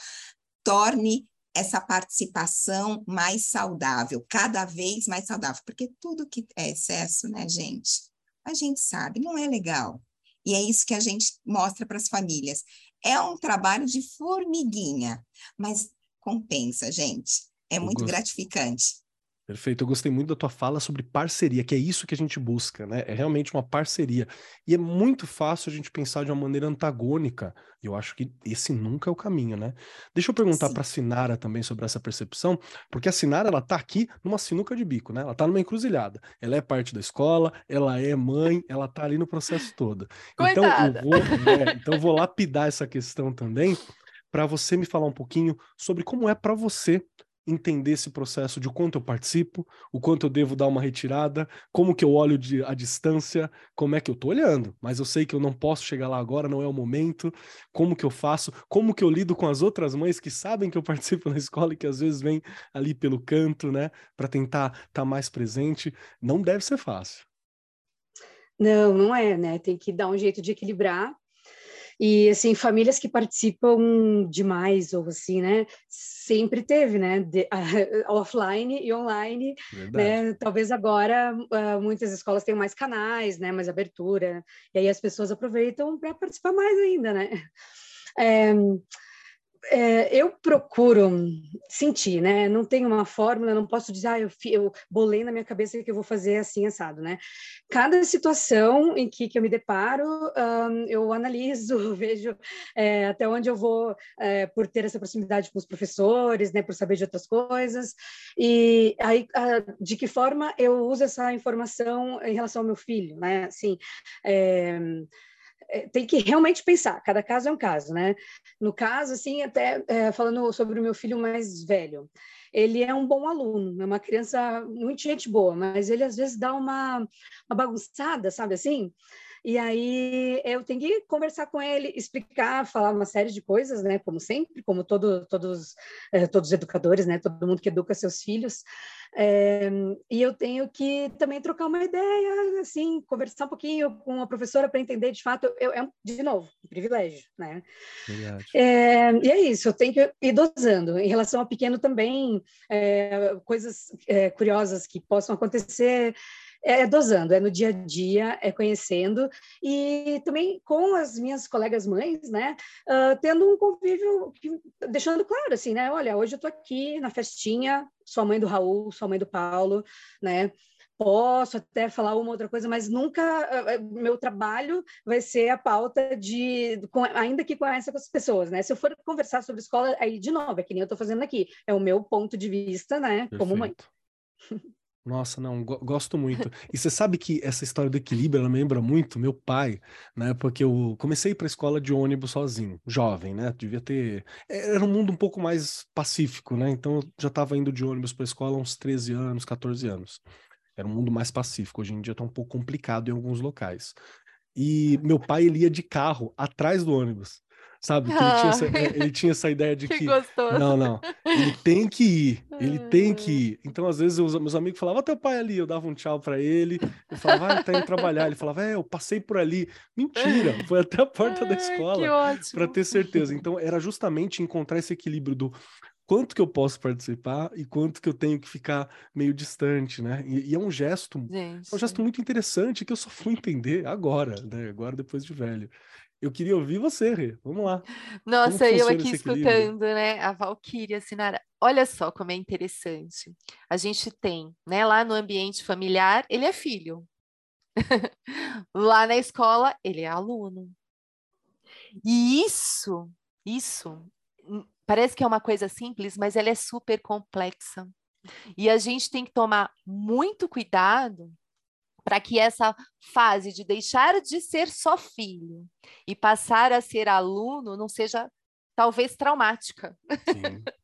torne essa participação mais saudável, cada vez mais saudável, porque tudo que é excesso, né, gente? A gente sabe, não é legal. E é isso que a gente mostra para as famílias. É um trabalho de formiguinha, mas compensa, gente. É muito gratificante. Perfeito, eu gostei muito da tua fala sobre parceria, que é isso que a gente busca, né? É realmente uma parceria. E é muito fácil a gente pensar de uma maneira antagônica. E eu acho que esse nunca é o caminho, né? Deixa eu perguntar para a Sinara também sobre essa percepção, porque a Sinara ela tá aqui numa sinuca de bico, né? Ela tá numa encruzilhada. Ela é parte da escola, ela é mãe, ela tá ali no processo todo. Coitada. Então eu vou, é, então eu vou lapidar essa questão também para você me falar um pouquinho sobre como é para você entender esse processo de quanto eu participo, o quanto eu devo dar uma retirada, como que eu olho de, a distância, como é que eu estou olhando, mas eu sei que eu não posso chegar lá agora, não é o momento, como que eu faço, como que eu lido com as outras mães que sabem que eu participo na escola e que às vezes vêm ali pelo canto, né, para tentar estar tá mais presente, não deve ser fácil. Não, não é, né? Tem que dar um jeito de equilibrar E, assim, famílias que participam demais, ou assim, né? Sempre teve, né? De, offline e online, né? Talvez agora uh, muitas escolas tenham mais canais, né? Mais abertura. E aí as pessoas aproveitam para participar mais ainda, né? É, é, eu procuro sentir, né? Não tem uma fórmula, não posso dizer, ah, eu, eu bolei na minha cabeça que eu vou fazer assim, assado, né? Cada situação em que, que eu me deparo, um, eu analiso, vejo é, até onde eu vou, é, por ter essa proximidade com os professores, né? Por saber de outras coisas, e aí, de que forma eu uso essa informação em relação ao meu filho, né? Assim, é, tem que realmente pensar, cada caso é um caso, né? No caso, assim, até é, falando sobre o meu filho mais velho, ele é um bom aluno, é uma criança muito gente boa, mas ele às vezes dá uma, uma bagunçada, sabe assim? E aí eu tenho que conversar com ele, explicar, falar uma série de coisas, né? Como sempre, como todo, todos, eh, todos os educadores, né? Todo mundo que educa seus filhos. É, e eu tenho que também trocar uma ideia, assim, conversar um pouquinho com a professora para entender de fato. Eu, é, de novo, um privilégio, né? É, e é isso, eu tenho que ir dosando. Em relação ao pequeno também, é, coisas curiosas que possam acontecer é, é dosando, é no dia a dia, é conhecendo e também com as minhas colegas mães, né, uh, tendo um convívio, que, deixando claro assim, né, olha, hoje eu tô aqui na festinha, sou a mãe do Raul, sou a mãe do Paulo, né, posso até falar uma outra coisa, mas nunca meu trabalho vai ser a pauta de com, ainda que com essas pessoas, né? Se eu for conversar sobre escola, aí de novo, é que nem eu estou fazendo aqui, é o meu ponto de vista, né? Perfeito. Como mãe. Nossa, não, go gosto muito. E você sabe que essa história do equilíbrio, ela me lembra muito meu pai, né? Porque eu comecei para a escola de ônibus sozinho, jovem, né? Devia ter. É, era um mundo um pouco mais pacífico, né? Então eu já estava indo de ônibus para a escola há uns 13 anos, 14 anos. Era um mundo mais pacífico. Hoje em dia está um pouco complicado em alguns locais. E meu pai, ele ia de carro atrás do ônibus sabe? Que ele, tinha essa, é, ele, tinha essa, ideia de que, que não, não, ele tem que ir, ele tem que ir. Então, às vezes, os meus amigos falavam, teu pai ali, eu dava um tchau para ele, eu falava, ah, tá indo trabalhar. Ele falava, é, eu passei por ali. Mentira, foi até a porta da escola para ter certeza. Então, era justamente encontrar esse equilíbrio do quanto que eu posso participar e quanto que eu tenho que ficar meio distante, né? E, e é um gesto, Gente. é um gesto muito interessante que eu só fui entender agora, né? Agora depois de velho. Eu queria ouvir você, Rê. Vamos lá. Nossa, eu aqui escutando, né? A Valquíria Sinara. Olha só como é interessante. A gente tem, né, lá no ambiente familiar, ele é filho. lá na escola, ele é aluno. E isso, isso, hum, parece que é uma coisa simples, mas ela é super complexa. E a gente tem que tomar muito cuidado para que essa fase de deixar de ser só filho e passar a ser aluno não seja talvez traumática.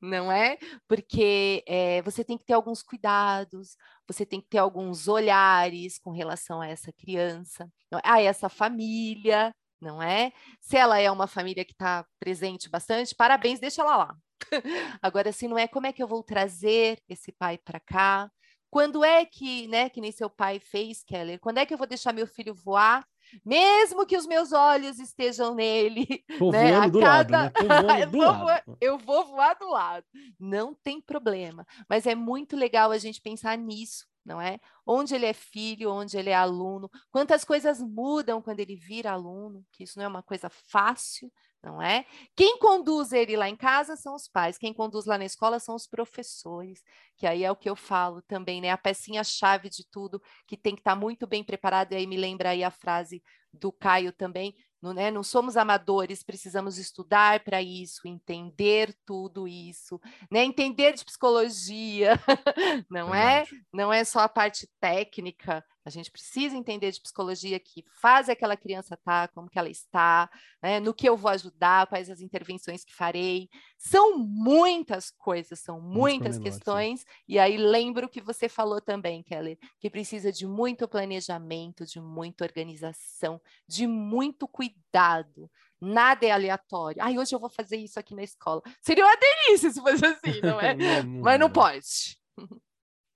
não é? Porque é, você tem que ter alguns cuidados, você tem que ter alguns olhares com relação a essa criança, é? a essa família, não é? Se ela é uma família que está presente bastante, parabéns, deixa ela lá. Agora, assim, não é como é que eu vou trazer esse pai para cá, quando é que, né, que nem seu pai fez, Keller, quando é que eu vou deixar meu filho voar? Mesmo que os meus olhos estejam nele. Tô né, do cada... lado, né? eu. Vou, eu vou voar do lado. Não tem problema. Mas é muito legal a gente pensar nisso, não é? Onde ele é filho, onde ele é aluno, quantas coisas mudam quando ele vira aluno, que isso não é uma coisa fácil, não é? Quem conduz ele lá em casa são os pais, quem conduz lá na escola são os professores, que aí é o que eu falo também, né? A pecinha-chave de tudo, que tem que estar tá muito bem preparado, e aí me lembra aí a frase do Caio também, não, né? não somos amadores, precisamos estudar para isso, entender tudo isso, né? entender de psicologia, não é? Não é só a parte técnica, a gente precisa entender de psicologia que faz aquela criança estar, tá, como que ela está, né? no que eu vou ajudar, quais as intervenções que farei. São muitas coisas, são muitas questões. E aí lembro que você falou também, Kelly, que precisa de muito planejamento, de muita organização, de muito cuidado. Nada é aleatório. Ai, hoje eu vou fazer isso aqui na escola. Seria uma delícia se fosse assim, não é? não, não, Mas não pode.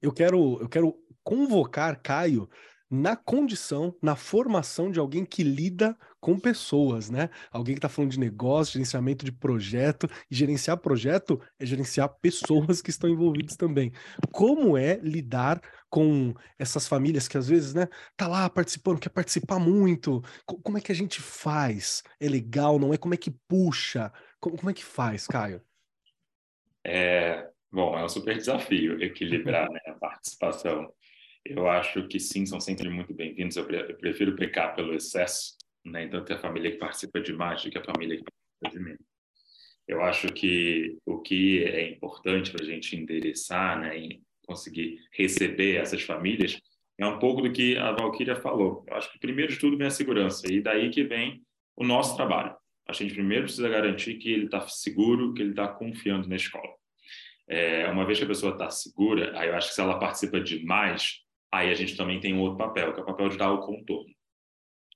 Eu quero, eu quero convocar Caio na condição, na formação de alguém que lida com pessoas, né? Alguém que está falando de negócio, gerenciamento de projeto, e gerenciar projeto é gerenciar pessoas que estão envolvidas também. Como é lidar com essas famílias que às vezes, né, tá lá participando, quer participar muito? Como é que a gente faz? É legal, não é? Como é que puxa? Como, é que faz, Caio? É, bom, é um super desafio equilibrar né, a participação eu acho que sim, são sempre muito bem-vindos. Eu, prefiro pecar pelo excesso, né? Então, ter a família que participa demais do que a família que participa de menos. Eu acho que o que é importante para a gente endereçar, né, e conseguir receber essas famílias, é um pouco do que a Valquíria falou. Eu acho que primeiro de tudo vem a segurança, e daí que vem o nosso trabalho. A gente primeiro precisa garantir que ele está seguro, que ele está confiando na escola. É, uma vez que a pessoa está segura, aí eu acho que se ela participa demais, aí a gente também tem um outro papel, que é o papel de dar o contorno.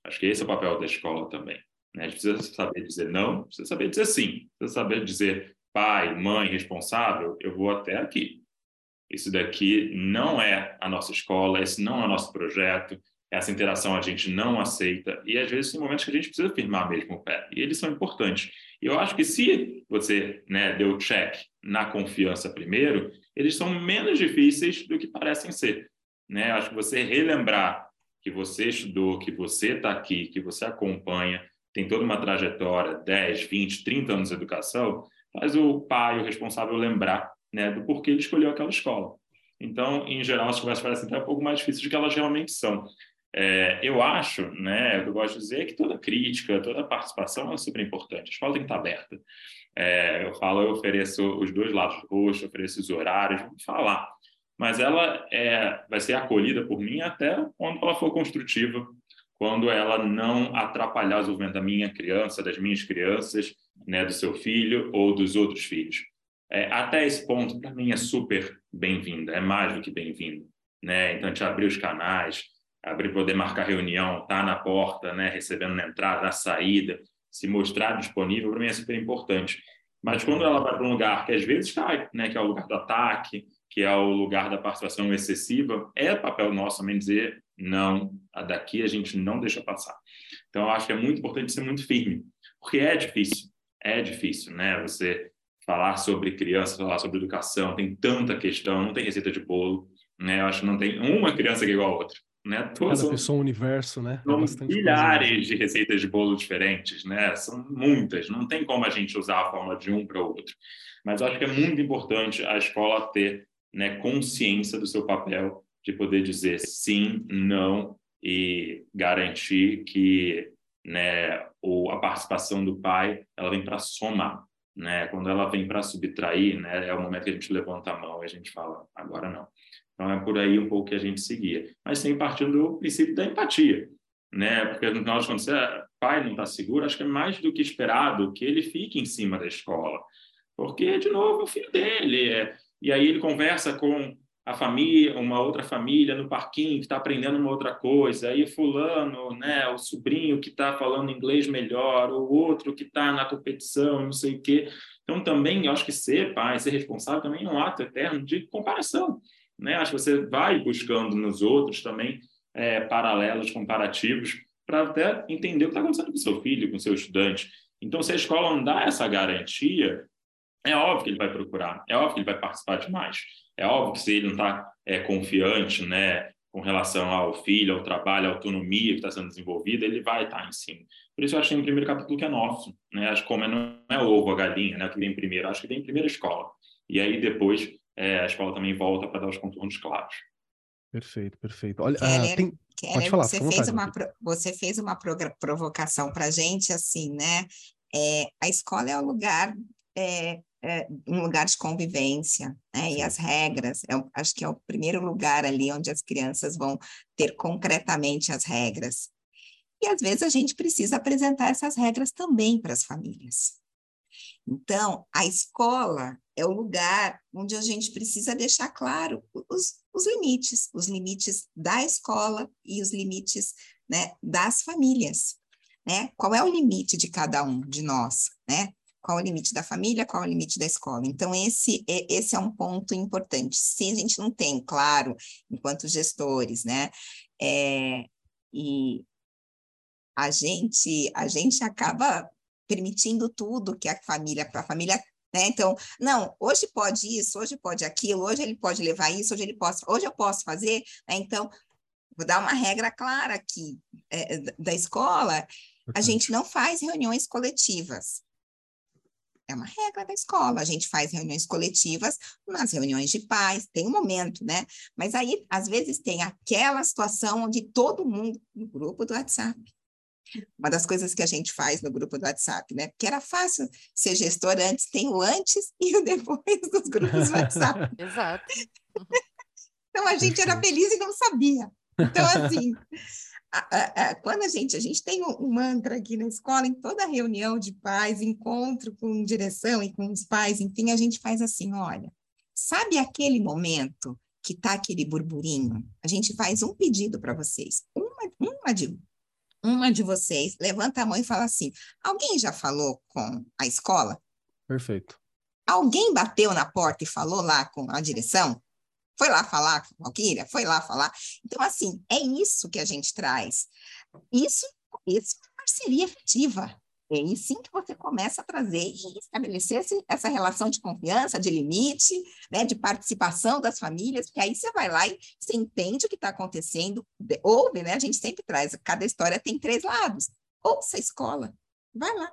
Acho que esse é o papel da escola também. Né? A gente precisa saber dizer não, precisa saber dizer sim, precisa saber dizer pai, mãe, responsável, eu vou até aqui. Isso daqui não é a nossa escola, esse não é o nosso projeto, essa interação a gente não aceita, e às vezes tem momentos que a gente precisa firmar mesmo o pé, e eles são importantes. E eu acho que se você né, deu check na confiança primeiro, eles são menos difíceis do que parecem ser né? Acho que você relembrar que você estudou, que você está aqui, que você acompanha, tem toda uma trajetória, 10, 20, 30 anos de educação, faz o pai, o responsável, lembrar né, do porquê ele escolheu aquela escola. Então, em geral, as conversas parecem até um pouco mais difíceis do que elas realmente são. É, eu acho, né, o que eu gosto de dizer é que toda crítica, toda participação é super importante. A escola tem que estar aberta. É, eu falo, eu ofereço os dois lados do rosto, ofereço os horários, vamos falar mas ela é, vai ser acolhida por mim até quando ela for construtiva, quando ela não atrapalhar o desenvolvimento da minha criança, das minhas crianças, né, do seu filho ou dos outros filhos. É, até esse ponto, para mim, é super bem-vinda, é mais do que bem-vindo. Né? Então, gente abrir os canais, abrir, poder marcar reunião, estar tá na porta, né, recebendo na entrada, na saída, se mostrar disponível, para mim é super importante. Mas quando ela vai para um lugar que às vezes cai, né, que é o lugar do ataque, que é o lugar da participação excessiva, é papel nosso também dizer não, daqui a gente não deixa passar. Então, eu acho que é muito importante ser muito firme, porque é difícil, é difícil, né? Você falar sobre criança, falar sobre educação, tem tanta questão, não tem receita de bolo, né? Eu acho que não tem uma criança que é igual a outra. Né? Todas Cada pessoa é um universo, né? É são milhares de receitas de bolo diferentes, né? São muitas, não tem como a gente usar a forma de um para o outro. Mas acho que é muito importante a escola ter né, consciência do seu papel de poder dizer sim, não e garantir que né, a participação do pai ela vem para somar. Né? Quando ela vem para subtrair, né, é o momento que a gente levanta a mão e a gente fala, agora não. Então é por aí um pouco que a gente seguia. Mas sem partindo do princípio da empatia. Né? Porque no final de contas, se o pai não está seguro, acho que é mais do que esperado que ele fique em cima da escola. Porque, de novo, é o filho dele. É, e aí ele conversa com a família, uma outra família no parquinho que está aprendendo uma outra coisa, aí fulano, né, o sobrinho que está falando inglês melhor, o outro que está na competição, não sei o quê. Então também eu acho que ser pai, ser responsável também é um ato eterno de comparação, né? Acho que você vai buscando nos outros também é, paralelos, comparativos, para até entender o que está acontecendo com seu filho, com seu estudante. Então, se a escola não dá essa garantia, é óbvio que ele vai procurar, é óbvio que ele vai participar de mais. É óbvio que se ele não está é, confiante, né, com relação ao filho, ao trabalho, à autonomia que está sendo desenvolvida, ele vai estar tá em cima. Por isso eu acho que o primeiro capítulo que é nosso, né? Acho que como é, não é ovo, a galinha, né, que vem primeiro, acho que vem primeiro a escola. E aí depois é, a escola também volta para dar os contornos claros. Perfeito, perfeito. Olha, Keller, ah, tem... Keller, Pode falar, você, fez uma, você fez uma provocação para a gente, assim, né? É, a escola é o lugar é, é, um lugar de convivência, né? E as regras, é acho que é o primeiro lugar ali onde as crianças vão ter concretamente as regras. E às vezes a gente precisa apresentar essas regras também para as famílias. Então, a escola é o lugar onde a gente precisa deixar claro os, os limites, os limites da escola e os limites né, das famílias. Né? Qual é o limite de cada um de nós? Né? Qual é o limite da família, qual é o limite da escola. Então, esse, esse é um ponto importante. Se a gente não tem, claro, enquanto gestores, né, É, e a gente, a gente acaba permitindo tudo que a família, para a família né? Então, não, hoje pode isso, hoje pode aquilo, hoje ele pode levar isso, hoje ele pode, hoje eu posso fazer, né? Então, vou dar uma regra clara aqui é, da escola, a gente não faz reuniões coletivas. É uma regra da escola. A gente faz reuniões coletivas nas reuniões de pais, tem um momento, né? Mas aí, às vezes, tem aquela situação onde todo mundo, no grupo do WhatsApp, uma das coisas que a gente faz no grupo do WhatsApp, né? Porque era fácil ser gestor antes, tem o antes e o depois dos grupos do WhatsApp. Exato. então a gente era feliz e não sabia. Então, assim, a, a, a, quando a gente, a gente tem um, um, mantra aqui na escola, em toda reunião de pais, encontro com direção e com os pais, enfim, a gente faz assim, olha, sabe aquele momento que tá aquele burburinho? A gente faz um pedido para vocês, uma, uma de uma de vocês levanta a mão e fala assim: alguém já falou com a escola? Perfeito. Alguém bateu na porta e falou lá com a direção? Foi lá falar com a Valquíria? Foi lá falar? Então, assim, é isso que a gente traz. Isso, isso é parceria efetiva. É aí sim que você começa a trazer e estabelecer essa relação de confiança, de limite, né, de participação das famílias, porque aí você vai lá e você entende o que está acontecendo, ouve, né? A gente sempre traz, cada história tem três lados. Ouça a escola, vai lá.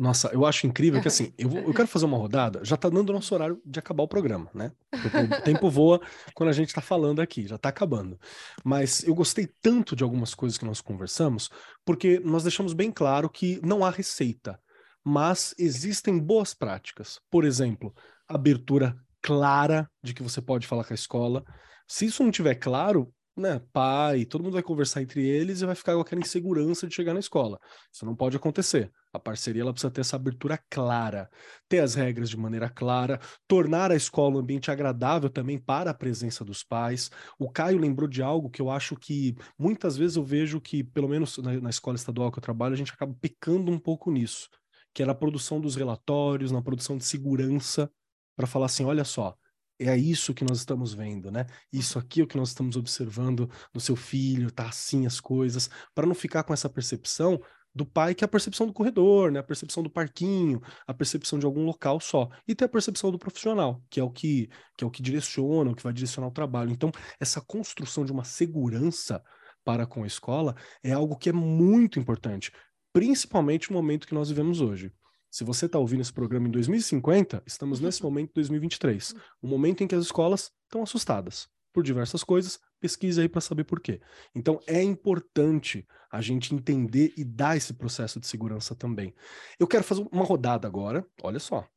Nossa, eu acho incrível que assim, eu, vou, eu quero fazer uma rodada, já tá dando o nosso horário de acabar o programa, né? O tempo voa quando a gente tá falando aqui, já tá acabando. Mas eu gostei tanto de algumas coisas que nós conversamos, porque nós deixamos bem claro que não há receita, mas existem boas práticas. Por exemplo, abertura clara de que você pode falar com a escola. Se isso não tiver claro, né, pai, todo mundo vai conversar entre eles e vai ficar com aquela insegurança de chegar na escola. Isso não pode acontecer. A parceria ela precisa ter essa abertura clara, ter as regras de maneira clara, tornar a escola um ambiente agradável também para a presença dos pais. O Caio lembrou de algo que eu acho que muitas vezes eu vejo que, pelo menos na, na escola estadual que eu trabalho, a gente acaba pecando um pouco nisso, que é na produção dos relatórios, na produção de segurança, para falar assim, olha só, é isso que nós estamos vendo, né? Isso aqui é o que nós estamos observando no seu filho, tá assim as coisas, para não ficar com essa percepção do pai que é a percepção do corredor, né? A percepção do parquinho, a percepção de algum local só. E ter a percepção do profissional, que é o que, que é o que direciona, o que vai direcionar o trabalho. Então, essa construção de uma segurança para com a escola é algo que é muito importante, principalmente no momento que nós vivemos hoje. Se você está ouvindo esse programa em 2050, estamos nesse momento 2023, um momento em que as escolas estão assustadas por diversas coisas. Pesquise aí para saber por quê. Então é importante a gente entender e dar esse processo de segurança também. Eu quero fazer uma rodada agora, olha só,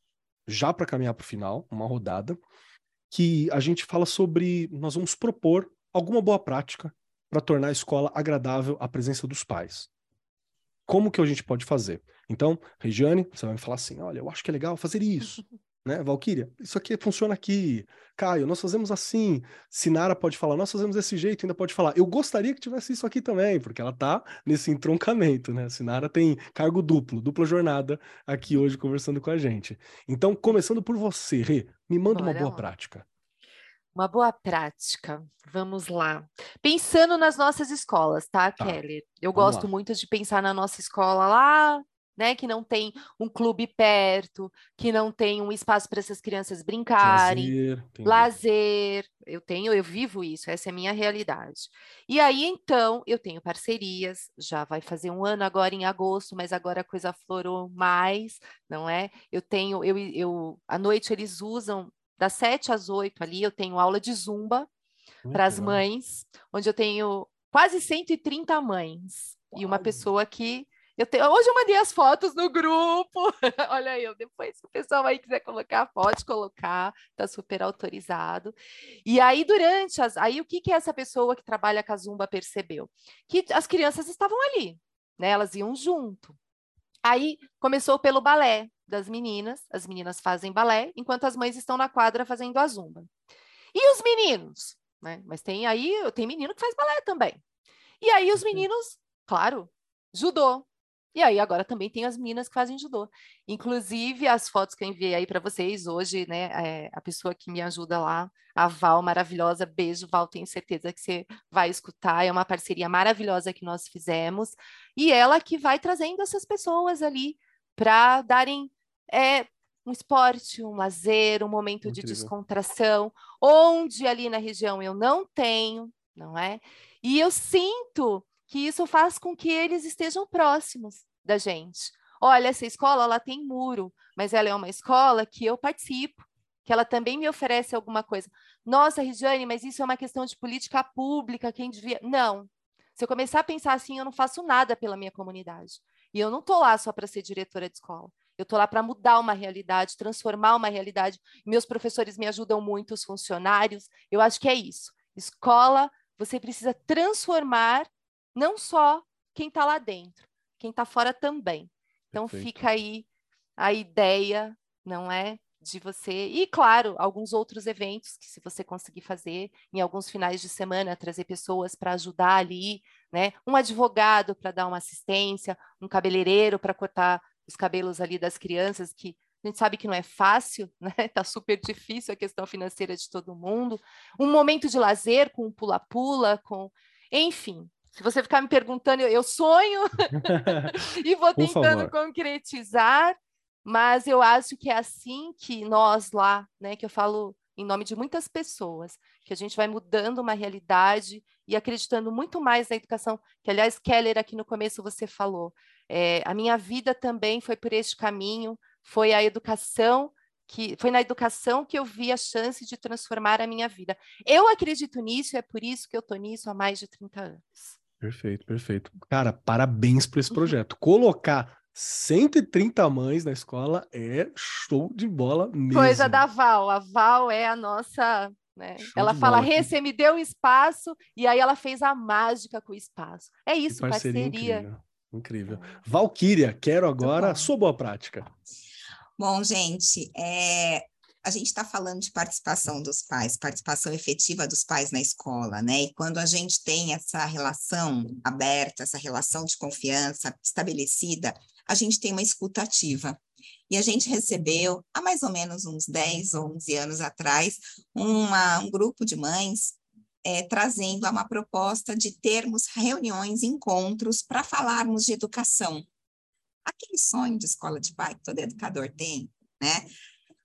já para caminhar para o final, uma rodada que a gente fala sobre, nós vamos propor alguma boa prática para tornar a escola agradável à presença dos pais. Como que a gente pode fazer? Então, Regiane, você vai me falar assim: olha, eu acho que é legal fazer isso. né, Valquíria, isso aqui funciona aqui. Caio, nós fazemos assim. Sinara pode falar, nós fazemos desse jeito, ainda pode falar. Eu gostaria que tivesse isso aqui também, porque ela tá nesse entroncamento, né? Sinara tem cargo duplo, dupla jornada aqui hoje conversando com a gente. Então, começando por você, Rê, me manda Bora uma boa lá. prática. Uma boa prática. Vamos lá. Pensando nas nossas escolas, tá, tá. Kelly? Eu Vamos gosto lá. muito de pensar na nossa escola lá, né? Que não tem um clube perto, que não tem um espaço para essas crianças brincarem. Lazer, lazer. Eu tenho, eu vivo isso, essa é a minha realidade. E aí, então, eu tenho parcerias, já vai fazer um ano agora em agosto, mas agora a coisa florou mais, não é? Eu tenho, eu, eu à noite eles usam das 7 às 8 ali, eu tenho aula de zumba para as mães, onde eu tenho quase 130 mães Uau. e uma pessoa que eu tenho, hoje eu mandei as fotos no grupo. Olha aí, depois se o pessoal aí quiser colocar, pode colocar, tá super autorizado. E aí durante as, aí o que que essa pessoa que trabalha com a Zumba percebeu? Que as crianças estavam ali, né? Elas iam junto. Aí começou pelo balé das meninas, as meninas fazem balé, enquanto as mães estão na quadra fazendo a zumba. E os meninos? Né? Mas tem aí, tem menino que faz balé também. E aí os meninos, claro, judô. E aí agora também tem as meninas que fazem judô. Inclusive as fotos que eu enviei aí para vocês hoje, né? É, a pessoa que me ajuda lá, a Val, maravilhosa, beijo, Val, tenho certeza que você vai escutar. É uma parceria maravilhosa que nós fizemos e ela que vai trazendo essas pessoas ali para darem é, um esporte, um lazer, um momento Incrível. de descontração, onde ali na região eu não tenho, não é? E eu sinto que isso faz com que eles estejam próximos da gente. Olha, essa escola ela tem muro, mas ela é uma escola que eu participo, que ela também me oferece alguma coisa. Nossa, Regiane, mas isso é uma questão de política pública, quem devia. Não. Se eu começar a pensar assim, eu não faço nada pela minha comunidade. E eu não estou lá só para ser diretora de escola. Eu estou lá para mudar uma realidade, transformar uma realidade. Meus professores me ajudam muito, os funcionários. Eu acho que é isso. Escola, você precisa transformar não só quem está lá dentro, quem está fora também. Então Perfeito. fica aí a ideia, não é? De você, e claro, alguns outros eventos que, se você conseguir fazer em alguns finais de semana, trazer pessoas para ajudar ali, né? Um advogado para dar uma assistência, um cabeleireiro para cortar os cabelos ali das crianças, que a gente sabe que não é fácil, né? Tá super difícil a questão financeira de todo mundo. Um momento de lazer com pula-pula, com, enfim, se você ficar me perguntando, eu, sonho e vou tentando concretizar, mas eu acho que é assim que nós lá, né, que eu falo em nome de muitas pessoas, que a gente vai mudando uma realidade e acreditando muito mais na educação, que aliás, Keller, aqui no começo você falou, é, a minha vida também foi por este caminho, foi a educação que foi na educação que eu vi a chance de transformar a minha vida. Eu acredito nisso e é por isso que eu estou nisso há mais de 30 anos. Perfeito, perfeito. Cara, parabéns por esse uhum. projeto. Colocar 130 mães na escola é show de bola mesmo. Coisa da Val. A Val é a nossa. Né? Ela fala, Rê, você me deu um espaço, e aí ela fez a mágica com o espaço. É isso, que parceria. parceria. Incrível. incrível. É. Valquíria, quero agora a sua boa prática. Bom, gente, é, a gente está falando de participação dos pais, participação efetiva dos pais na escola, né? E quando a gente tem essa relação aberta, essa relação de confiança estabelecida, a gente tem uma escuta ativa. E a gente recebeu, há mais ou menos uns 10 ou 11 anos atrás, uma, um grupo de mães é, trazendo uma proposta de termos reuniões, encontros para falarmos de educação. Aquele sonho de escola de pai que todo educador tem, né?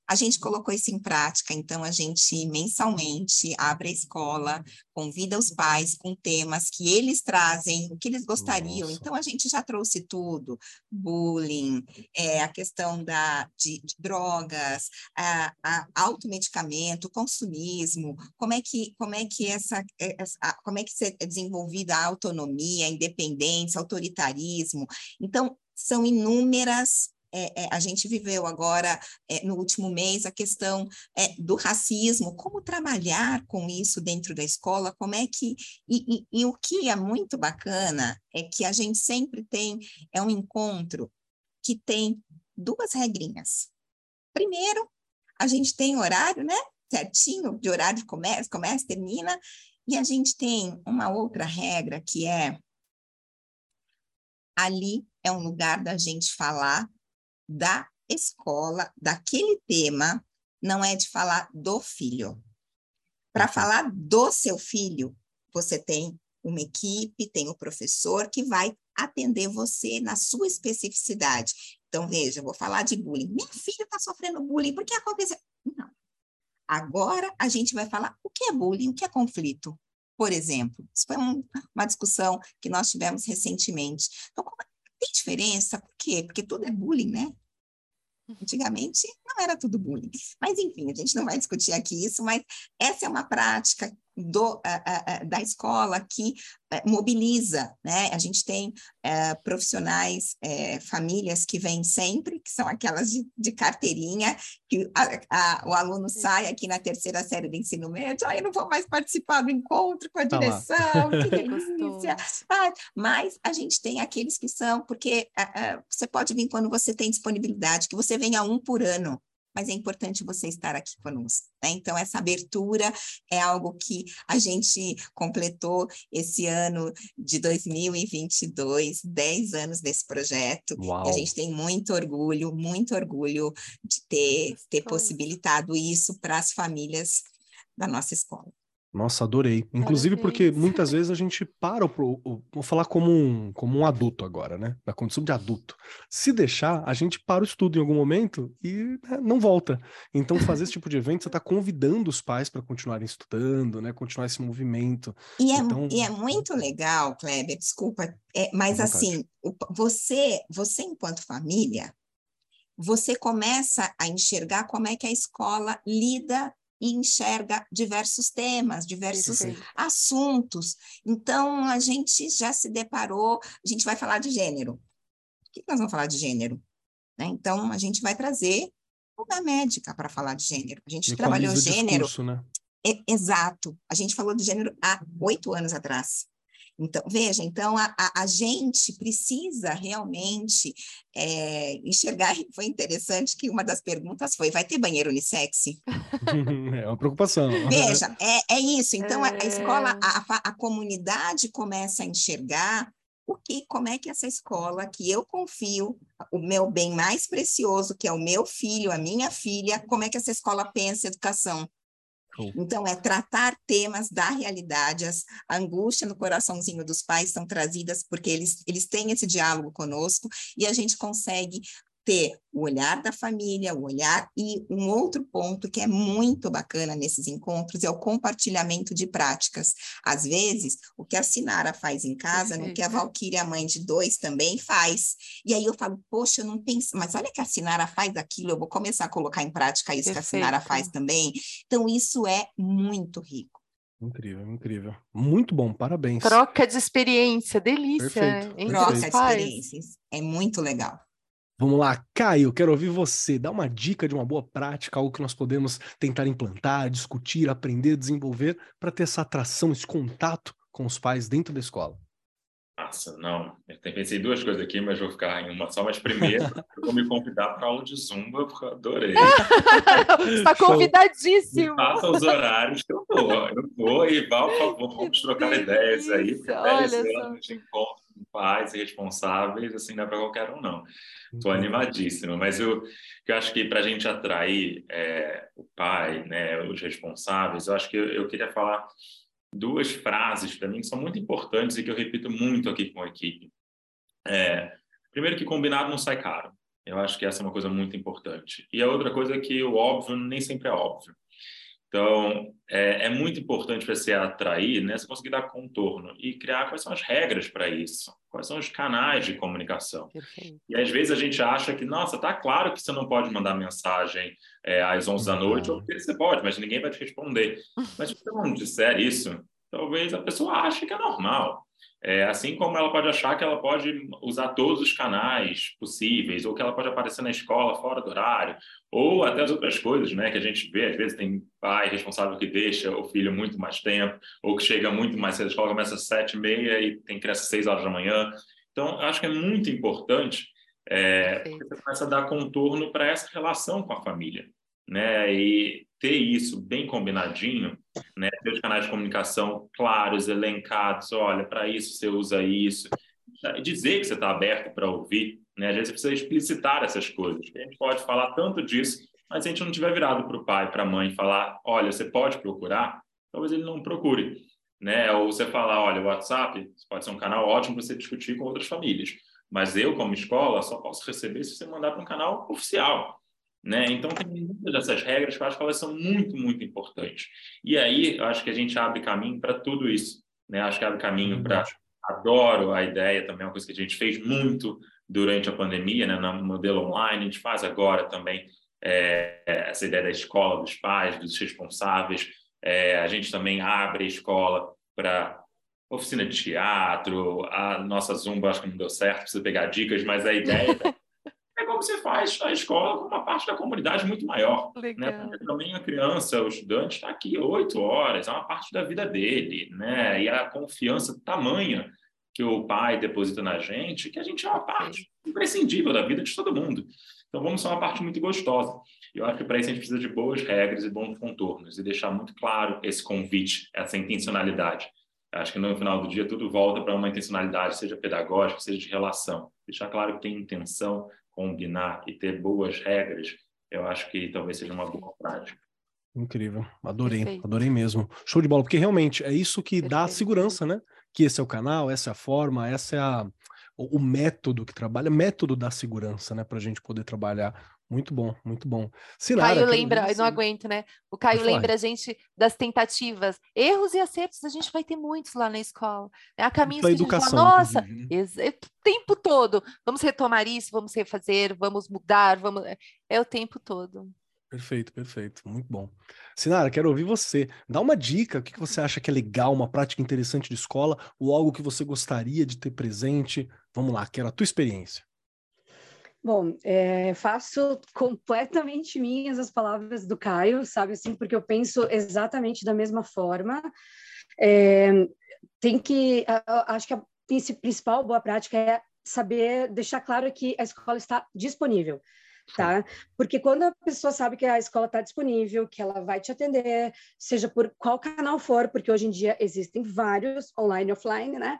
A gente colocou isso em prática, então a gente mensalmente abre a escola, convida os pais com temas que eles trazem, o que eles gostariam. Nossa. Então a gente já trouxe tudo: bullying, é, a questão da, de, de drogas, a, a automedicamento, consumismo, como é que como é que essa, é, essa como é que é desenvolvida a autonomia, a independência, autoritarismo. Então são inúmeras é, é, a gente viveu agora, é, no último mês, a questão é, do racismo, como trabalhar com isso dentro da escola, como é que. E, e, e, o que é muito bacana é que a gente sempre tem é um encontro que tem duas regrinhas. Primeiro, a gente tem horário, né? Certinho, de horário de comércio, comércio termina, e a gente tem uma outra regra que é ali é um lugar da gente falar da escola, daquele tema, não é de falar do filho. Para uhum. falar do seu filho, você tem uma equipe, tem o um professor que vai atender você na sua especificidade. Então, veja, eu vou falar de bullying. Minha filha está sofrendo bullying, por que aconteceu? Não. Agora a gente vai falar o que é bullying, o que é conflito. Por exemplo, isso foi um, uma discussão que nós tivemos recentemente. Então, tem diferença? Por quê? Porque tudo é bullying, né? Antigamente não era tudo bullying. Mas, enfim, a gente não vai discutir aqui isso, mas essa é uma prática do, uh, uh, da escola que mobiliza, né? A gente tem profissionais, famílias que vêm sempre, que são aquelas de, de carteirinha, que a, a, o aluno sai aqui na terceira série do ensino médio, ah, eu não vou mais participar do encontro com a tá direção, que delícia. ah, mas a gente tem aqueles que são, porque você pode vir quando você tem disponibilidade, que você venha um por ano, mas é importante você estar aqui conosco. Né? Então, essa abertura é algo que a gente completou esse ano de 2022, 10 anos desse projeto. Uau. E a gente tem muito orgulho, muito orgulho de ter, ter possibilitado isso para as famílias da nossa escola. Nossa, adorei. Inclusive porque Parabéns. muitas vezes a gente para, o, vou falar como um, como um adulto agora, né? Na condição de adulto. Se deixar, a gente para o estudo em algum momento e né, não volta. Então, fazer esse tipo de evento, você está convidando os pais para continuarem estudando, né? Continuar esse movimento. E é, Então- e é muito legal, Kleber, desculpa, é, mas assim, você, você enquanto família, você começa a enxergar como é que a escola lida e enxerga diversos temas, diversos Perfeito. assuntos. Então, a gente já se deparou, a gente vai falar de gênero. Por que nós vamos falar de gênero? Né? Então, a gente vai trazer uma médica para falar de gênero. A gente trabalhou Equaliza gênero discurso, né? é- exato. A gente falou do gênero há oito anos atrás. Então, veja, então a, a, a gente precisa realmente é, enxergar. E foi interessante que uma das perguntas foi: vai ter banheiro unissex? é uma preocupação. Veja, é, é isso. Então, a, a É. escola, a, a comunidade começa a enxergar o que, como é que essa escola, que eu confio, o meu bem mais precioso, que é o meu filho, a minha filha, como é que essa escola pensa educação? Então, é tratar temas da realidade, as, a angústia no coraçãozinho dos pais são trazidas porque eles, eles têm esse diálogo conosco e a gente consegue ter o olhar da família, o olhar e um outro ponto que é muito bacana nesses encontros é o compartilhamento de práticas. Às vezes, o que a Sinara faz em casa, no que a Perfeito. Valquíria, mãe de dois, também faz. E aí eu falo, poxa, eu não penso, mas olha que a Sinara faz aquilo, eu vou começar a colocar em prática isso que a Sinara Perfeito. faz também. Então, isso é muito rico. Incrível, incrível. Muito bom, parabéns. Troca de experiência, delícia. Perfeito, Troca de experiências. É muito legal. Vamos lá, Caio, quero ouvir você. Dá uma dica de uma boa prática, algo que nós podemos tentar implantar, discutir, aprender, desenvolver, para ter essa atração, esse contato com os pais dentro da escola. Nossa, não. Eu pensei duas coisas aqui, mas vou ficar em uma só. Mas primeiro, eu vou me convidar para aula de Zumba, porque eu adorei. Está convidadíssimo. passa os horários que eu vou. Eu vou e Val, por favor, vamos trocar Que ideias aí. delícia, Por 10 olha só. anos de encontro com pais e responsáveis, assim, não é para qualquer um, não. Estou animadíssimo, mas eu, eu acho que para a gente atrair é, o pai, né, os responsáveis, eu acho que eu, eu queria falar duas frases para mim que são muito importantes e que eu repito muito aqui com a equipe. É, primeiro que combinado não sai caro. Eu acho que essa é uma coisa muito importante. E a outra coisa é que o óbvio nem sempre é óbvio. Então, é, é muito importante para você atrair, né, você conseguir dar contorno e criar quais são as regras para isso, quais são os canais de comunicação. Perfeito. E às vezes a gente acha que, nossa, tá claro que você não pode mandar mensagem é, às 11 da noite, ou que você pode, mas ninguém vai te responder. Mas se você não disser isso, talvez a pessoa ache que é normal. É, assim como ela pode achar que ela pode usar todos os canais possíveis, ou que ela pode aparecer na escola fora do horário, ou até as outras coisas, né, que a gente vê, às vezes tem pai responsável que deixa o filho muito mais tempo, ou que chega muito mais cedo, a escola começa às sete e meia e tem criança às seis horas da manhã. Então, eu acho que é muito importante é, Perfeito. você começa a dar contorno para essa relação com a família, né, e ter isso bem combinadinho, né, ter os canais de comunicação claros, elencados, olha, para isso você usa isso, e dizer que você está aberto para ouvir, né, às vezes você precisa explicitar essas coisas, a gente pode falar tanto disso, mas se a gente não tiver virado para o pai, para a mãe, falar, olha, você pode procurar, talvez ele não procure, né, ou você falar, olha, o WhatsApp pode ser um canal ótimo para você discutir com outras famílias, mas eu, como escola, só posso receber se você mandar para um canal oficial, né? Então, tem muitas dessas regras que eu acho que elas são muito, muito importantes. E aí, eu acho que a gente abre caminho para tudo isso, né? Acho que abre caminho para... Adoro a ideia também, é uma coisa que a gente fez muito durante a pandemia, né? No modelo online, a gente faz agora também é, essa ideia da escola, dos pais, dos responsáveis. É, a gente também abre a escola para oficina de teatro, a nossa Zumba acho que não deu certo, precisa pegar dicas, mas a ideia é como você faz a escola com uma parte da comunidade muito maior. Né? Legal. Porque também a criança, o estudante, está aqui oito horas, é uma parte da vida dele, né? E a confiança tamanha que o pai deposita na gente, que a gente é uma parte imprescindível da vida de todo mundo. Então, vamos ser uma parte muito gostosa. Eu acho que para isso a gente precisa de boas regras e bons contornos e deixar muito claro esse convite, essa intencionalidade. Acho que no final do dia tudo volta para uma intencionalidade, seja pedagógica, seja de relação. Deixar claro que tem intenção, combinar e ter boas regras, eu acho que talvez seja uma boa prática. Incrível, adorei, Perfeito. adorei mesmo. Show de bola, porque realmente é isso que Perfeito. dá segurança, né? Que esse é o canal, essa é a forma, essa é a, o, o método que trabalha, método da segurança, né? Para a gente poder trabalhar. Muito bom, muito bom. Sinara, Caio lembra, eu não aguento, né? O Caio lembra a gente das tentativas, erros e acertos, a gente vai ter muitos lá na escola. Há caminhos que educação, a gente fala, nossa, né? é o tempo todo, vamos retomar isso, vamos refazer, vamos mudar, vamos. É o tempo todo. Perfeito, perfeito. Muito bom. Sinara, quero ouvir você. Dá uma dica, o que você acha que é legal, uma prática interessante de escola, ou algo que você gostaria de ter presente? Vamos lá, quero a tua experiência. Bom, é, faço completamente minhas as palavras do Caio, sabe assim, porque eu penso exatamente da mesma forma. É, tem que, acho que a principal boa prática é saber deixar claro que a escola está disponível tá? Porque quando a pessoa sabe que a escola está disponível, que ela vai te atender, seja por qual canal for, porque hoje em dia existem vários, online e offline, né?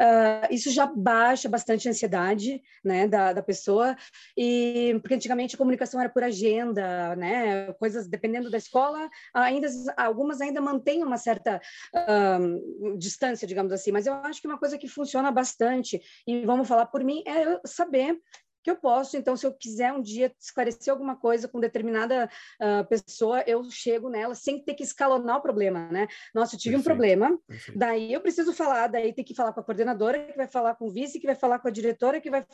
Uh, isso já baixa bastante a ansiedade, né, da, da pessoa, e porque antigamente a comunicação era por agenda, né, coisas dependendo da escola, ainda algumas ainda mantêm uma certa uh, distância, digamos assim, mas eu acho que uma coisa que funciona bastante, e vamos falar por mim, é saber que eu posso. Então, se eu quiser um dia esclarecer alguma coisa com determinada uh, pessoa, eu chego nela sem ter que escalonar o problema, né? Nossa, eu tive Perfeito. um problema, Perfeito. daí eu preciso falar, daí tem que falar com a coordenadora, que vai falar com o vice, que vai falar com a diretora, que vai...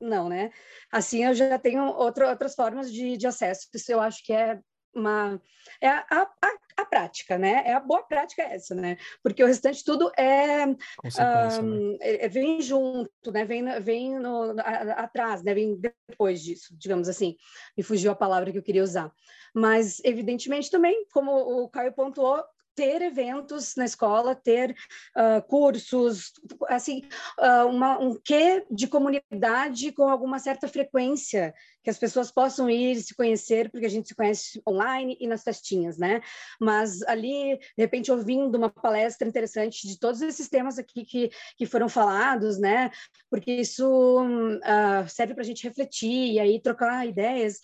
Não, né? Assim eu já tenho outro, outras formas de, de acesso. Isso eu acho que é uma é a, a, a, prática, né? É a boa prática essa, né? Porque o restante tudo é, um, né? é, é, vem junto, né? Vem, vem no, a, atrás, né? Vem depois disso, digamos assim. Me fugiu a palavra que eu queria usar. Mas, evidentemente, também, como o Caio pontuou, ter eventos na escola, ter uh, cursos, assim, uh, uma, um quê de comunidade com alguma certa frequência, que as pessoas possam ir se conhecer, porque a gente se conhece online e nas festinhas, né? Mas ali, de repente, ouvindo uma palestra interessante de todos esses temas aqui que, que foram falados, né? Porque isso uh, serve para a gente refletir e aí trocar ideias.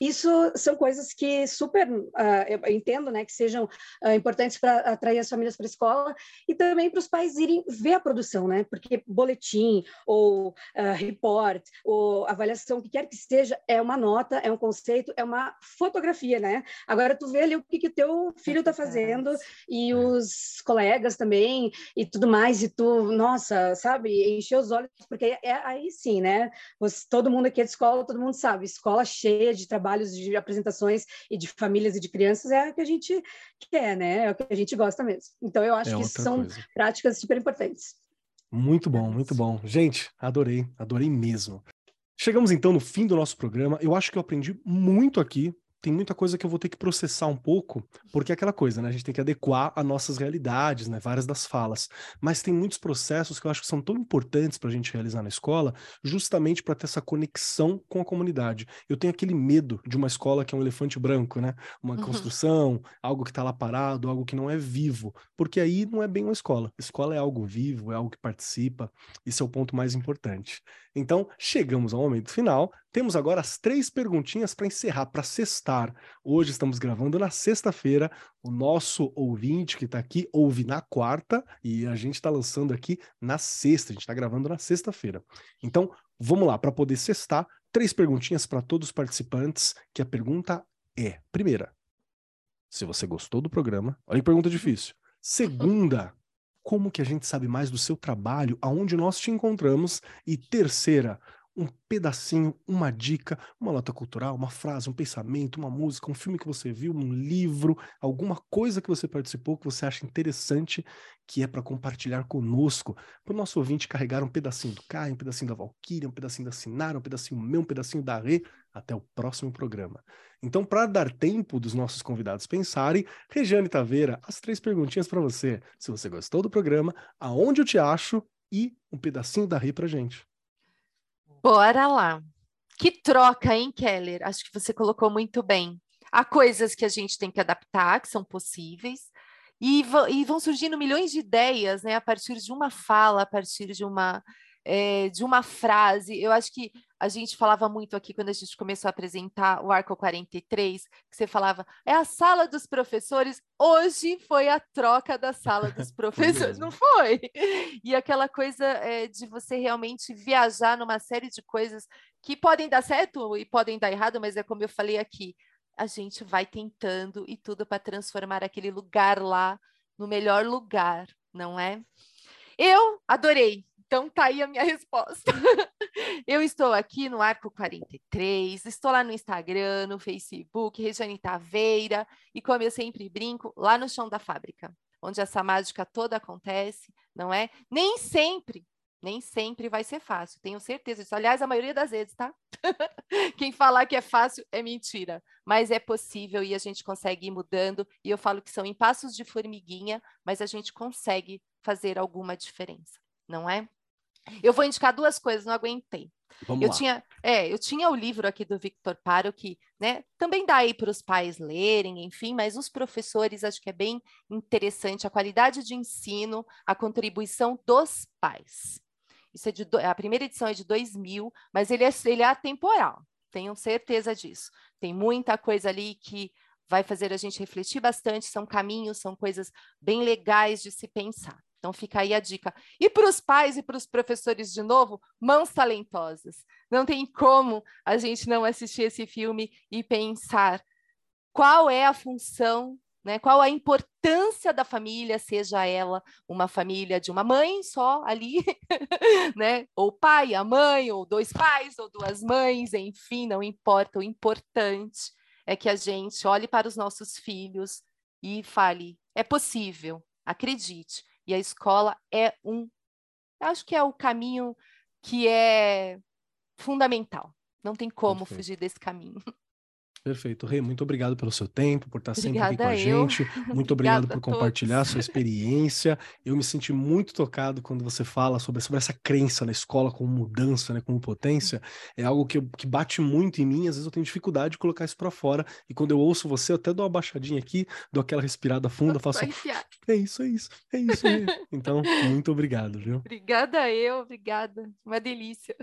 Isso são coisas que super uh, eu entendo, né, que sejam uh, importantes para atrair as famílias para a escola e também para os pais irem ver a produção, né? Porque boletim ou uh, report ou avaliação, o que quer que seja, é uma nota, é um conceito, é uma fotografia, né? Agora tu vê ali o que que teu filho está fazendo e é. os colegas também e tudo mais e tu, nossa, sabe, encher os olhos porque é, aí sim, né? Você, todo mundo aqui é de escola, todo mundo sabe, escola cheia de trabalho trabalhos de apresentações e de famílias e de crianças é o que a gente quer, né? É o que a gente gosta mesmo. Então eu acho é que são coisa. práticas super importantes. Muito bom, muito bom. Gente, adorei, adorei mesmo. Chegamos então no fim do nosso programa. Eu acho que eu aprendi muito aqui tem muita coisa que eu vou ter que processar um pouco, porque é aquela coisa, né? A gente tem que adequar a nossas realidades, né? Várias das falas. Mas tem muitos processos que eu acho que são tão importantes para a gente realizar na escola, justamente para ter essa conexão com a comunidade. Eu tenho aquele medo de uma escola que é um elefante branco, né? Uma uhum. construção, algo que está lá parado, algo que não é vivo, porque aí não é bem uma escola. Escola é algo vivo, é algo que participa. Esse é o ponto mais importante. Então, chegamos ao momento final. Temos agora as três perguntinhas para encerrar, para sextar. Hoje estamos gravando na sexta-feira. O nosso ouvinte que está aqui ouve na quarta e a gente está lançando aqui na sexta. A gente está gravando na sexta-feira. Então, vamos lá, para poder sextar, três perguntinhas para todos os participantes, que a pergunta é: primeira, se você gostou do programa, olha que pergunta difícil. Segunda, como que a gente sabe mais do seu trabalho, aonde nós te encontramos. E terceira, um pedacinho, uma dica, uma nota cultural, uma frase, um pensamento, uma música, um filme que você viu, um livro, alguma coisa que você participou que você acha interessante, que é para compartilhar conosco, para o nosso ouvinte carregar um pedacinho do Caio, um pedacinho da Valkyria, um pedacinho da Sinara, um pedacinho meu, um pedacinho da Rê, até o próximo programa. Então, para dar tempo dos nossos convidados pensarem, Regiane Taveira, as três perguntinhas para você. Se você gostou do programa, aonde eu te acho e um pedacinho da Rê para gente. Bora lá. Que troca, hein, Keller? Acho que você colocou muito bem. Há coisas que a gente tem que adaptar, que são possíveis, e, e vão surgindo milhões de ideias, né, a partir de uma fala, a partir de uma, é, de uma frase. Eu acho que a gente falava muito aqui quando a gente começou a apresentar o Arco 43, que você falava, é a sala dos professores, hoje foi a troca da sala dos professores, não foi? E aquela coisa é, de você realmente viajar numa série de coisas que podem dar certo e podem dar errado, mas é como eu falei aqui, a gente vai tentando e tudo para transformar aquele lugar lá no melhor lugar, não é? Eu adorei. Então tá aí a minha resposta. eu estou aqui no Arco 43, estou lá no Instagram, no Facebook, Regiane Taveira, e como eu sempre brinco, lá no chão da fábrica, onde essa mágica toda acontece, não é? Nem sempre nem sempre vai ser fácil, tenho certeza disso. Aliás, a maioria das vezes, tá? Quem falar que é fácil é mentira, mas é possível e a gente consegue ir mudando. E eu falo que são em passos de formiguinha, mas a gente consegue fazer alguma diferença, não é? Eu vou indicar duas coisas, não aguentei. Vamos eu lá. tinha, é, eu tinha o livro aqui do Victor Paro que, né, também dá aí para os pais lerem, enfim, mas os professores acho que é bem interessante a qualidade de ensino, a contribuição dos pais. Isso é de a primeira edição é de 2000, mas ele é, ele é atemporal. Tenho certeza disso. Tem muita coisa ali que vai fazer a gente refletir bastante. São caminhos, são coisas bem legais de se pensar. Então fica aí a dica. E para os pais e para os professores de novo, mãos talentosas. Não tem como a gente não assistir esse filme e pensar qual é a função né? Qual a importância da família, seja ela uma família de uma mãe só ali, né? Ou pai, a mãe, ou dois pais, ou duas mães, enfim, não importa. O importante é que a gente olhe para os nossos filhos e fale: é possível, acredite. E a escola é um, acho que é o caminho que é fundamental. Não tem como Perfeito. fugir desse caminho. Perfeito. Rei, muito obrigado pelo seu tempo, por estar sempre aqui com Obrigada a eu. gente. Muito obrigado Obrigada por compartilhar a todos. sua experiência. Eu me senti muito tocado quando você fala sobre, sobre essa crença na escola como mudança, né, como potência. É algo que, eu- que bate muito em mim. Às vezes eu tenho dificuldade de colocar isso para fora. E quando eu ouço você, eu até dou uma baixadinha aqui, dou aquela respirada funda, faço, enfiar. é isso, é isso, é isso. Rei." Então, muito obrigado, viu? Obrigada eu, obrigada. Uma delícia.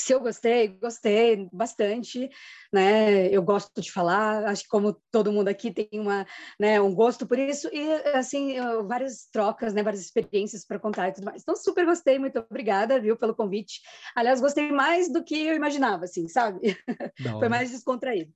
Se eu gostei, gostei bastante, né? Eu gosto de falar, acho que como todo mundo aqui tem uma, né, um gosto por isso e assim, várias trocas, né, várias experiências para contar e tudo mais. Então super gostei, muito obrigada, viu, pelo convite. Aliás, gostei mais do que eu imaginava, assim, sabe? Foi mais descontraído.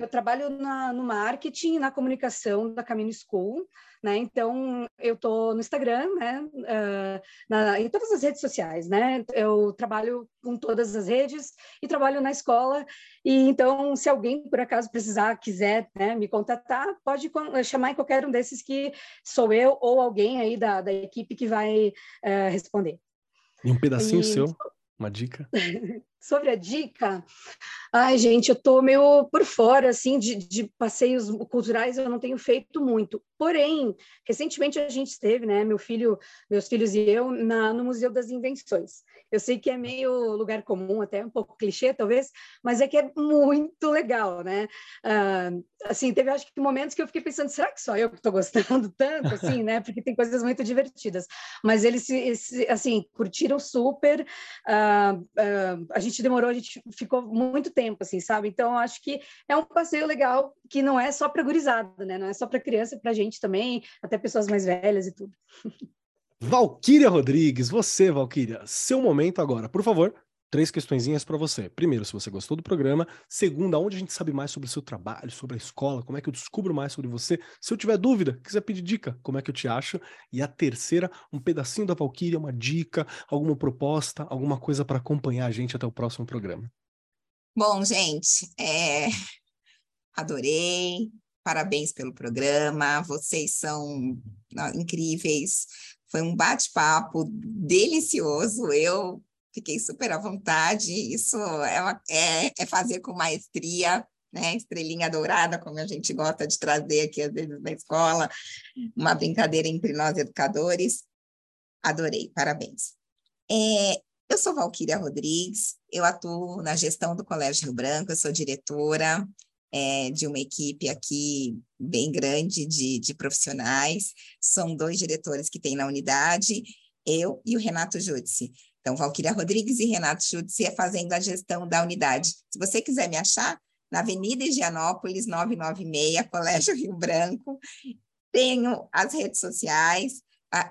Eu trabalho na, no marketing na comunicação da Caminho School, né? Então, eu estou no Instagram, né? ah, na- em todas as redes sociais, né? Eu trabalho com todas as redes e trabalho na escola. E então, se alguém por acaso precisar, quiser né, me contatar, pode chamar em qualquer um desses que sou eu ou alguém aí da, da equipe que vai eh, responder. E um pedacinho E- seu, uma dica. Sobre a dica, ai, gente, eu tô meio por fora, assim, de, de passeios culturais, eu não tenho feito muito. Porém, recentemente a gente esteve, né, meu filho, meus filhos e eu, na, no Museu das Invenções. Eu sei que é meio lugar comum, até um pouco clichê, talvez, mas é que é muito legal, né? Ah, assim, teve acho que momentos que eu fiquei pensando, será que só eu que estou gostando tanto, assim, né? Porque tem coisas muito divertidas. Mas eles, assim, curtiram super, ah, ah, a gente demorou, a gente ficou muito tempo, assim, sabe? Então, acho que é um passeio legal que não é só para gurizada, né? Não é só para criança, para gente também, até pessoas mais velhas e tudo. Valquíria Rodrigues, você, Valquíria, seu momento agora, por favor. Três questõezinhas para você. Primeiro, se você gostou do programa. Segunda, onde a gente sabe mais sobre o seu trabalho, sobre a escola, como é que eu descubro mais sobre você. Se eu tiver dúvida, quiser pedir dica, como é que eu te acho. E a terceira, um pedacinho da Valquíria, uma dica, alguma proposta, alguma coisa para acompanhar a gente até o próximo programa. Bom, gente, é, adorei. Parabéns pelo programa. Vocês são incríveis. Foi um bate-papo delicioso. Eu fiquei super à vontade. Isso é, uma- é- é fazer com maestria, né? Estrelinha dourada, como a gente gosta de trazer aqui às vezes na escola. Uma brincadeira entre nós educadores. Adorei, parabéns. É, Eu sou Valquíria Rodrigues, eu atuo na gestão do Colégio Rio Branco, eu sou diretora é, de uma equipe aqui bem grande de, de profissionais. São dois diretores que tem na unidade, eu e o Renato Judici. Então, Valquíria Rodrigues e Renato Judici é fazendo a gestão da unidade. Se você quiser me achar, na Avenida Higienópolis, 996, Colégio Rio Branco. Tenho as redes sociais,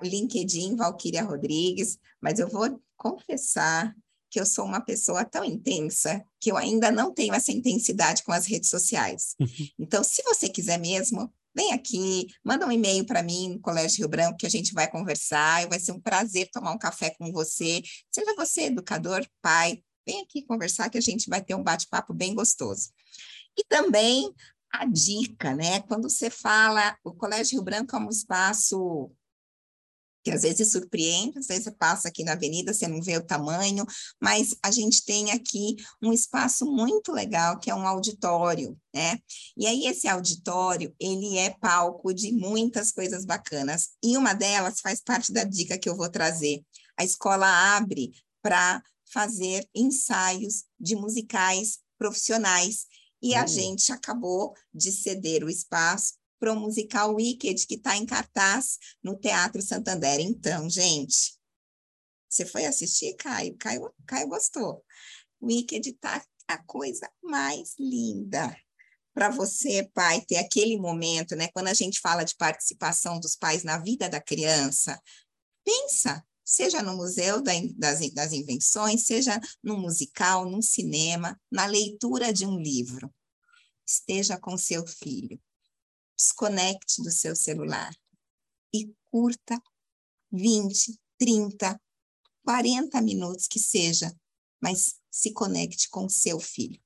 LinkedIn, Valquíria Rodrigues, mas eu vou confessar que eu sou uma pessoa tão intensa que eu ainda não tenho essa intensidade com as redes sociais. Então, se você quiser mesmo, vem aqui, manda um e-mail para mim no Colégio Rio Branco que a gente vai conversar, e vai ser um prazer tomar um café com você. Seja você educador, pai, vem aqui conversar que a gente vai ter um bate-papo bem gostoso. E também a dica, né? Quando você fala, o Colégio Rio Branco é um espaço que às vezes surpreende, às vezes você passa aqui na avenida, você não vê o tamanho, mas a gente tem aqui um espaço muito legal, que é um auditório, né? E aí esse auditório, ele é palco de muitas coisas bacanas, e uma delas faz parte da dica que eu vou trazer. A escola abre para fazer ensaios de musicais profissionais, e a gente acabou de ceder o espaço para o musical Wicked, que está em cartaz no Teatro Santander. Então, gente, você foi assistir, Caio? Caio, Caio gostou. Wicked está a coisa mais linda para você, pai, ter aquele momento, né? Quando a gente fala de participação dos pais na vida da criança, pensa, seja no Museu das, das Invenções, seja no musical, no cinema, na leitura de um livro. Esteja com seu filho desconecte do seu celular e curta 20, 30, 40 minutos que seja, mas se conecte com seu filho.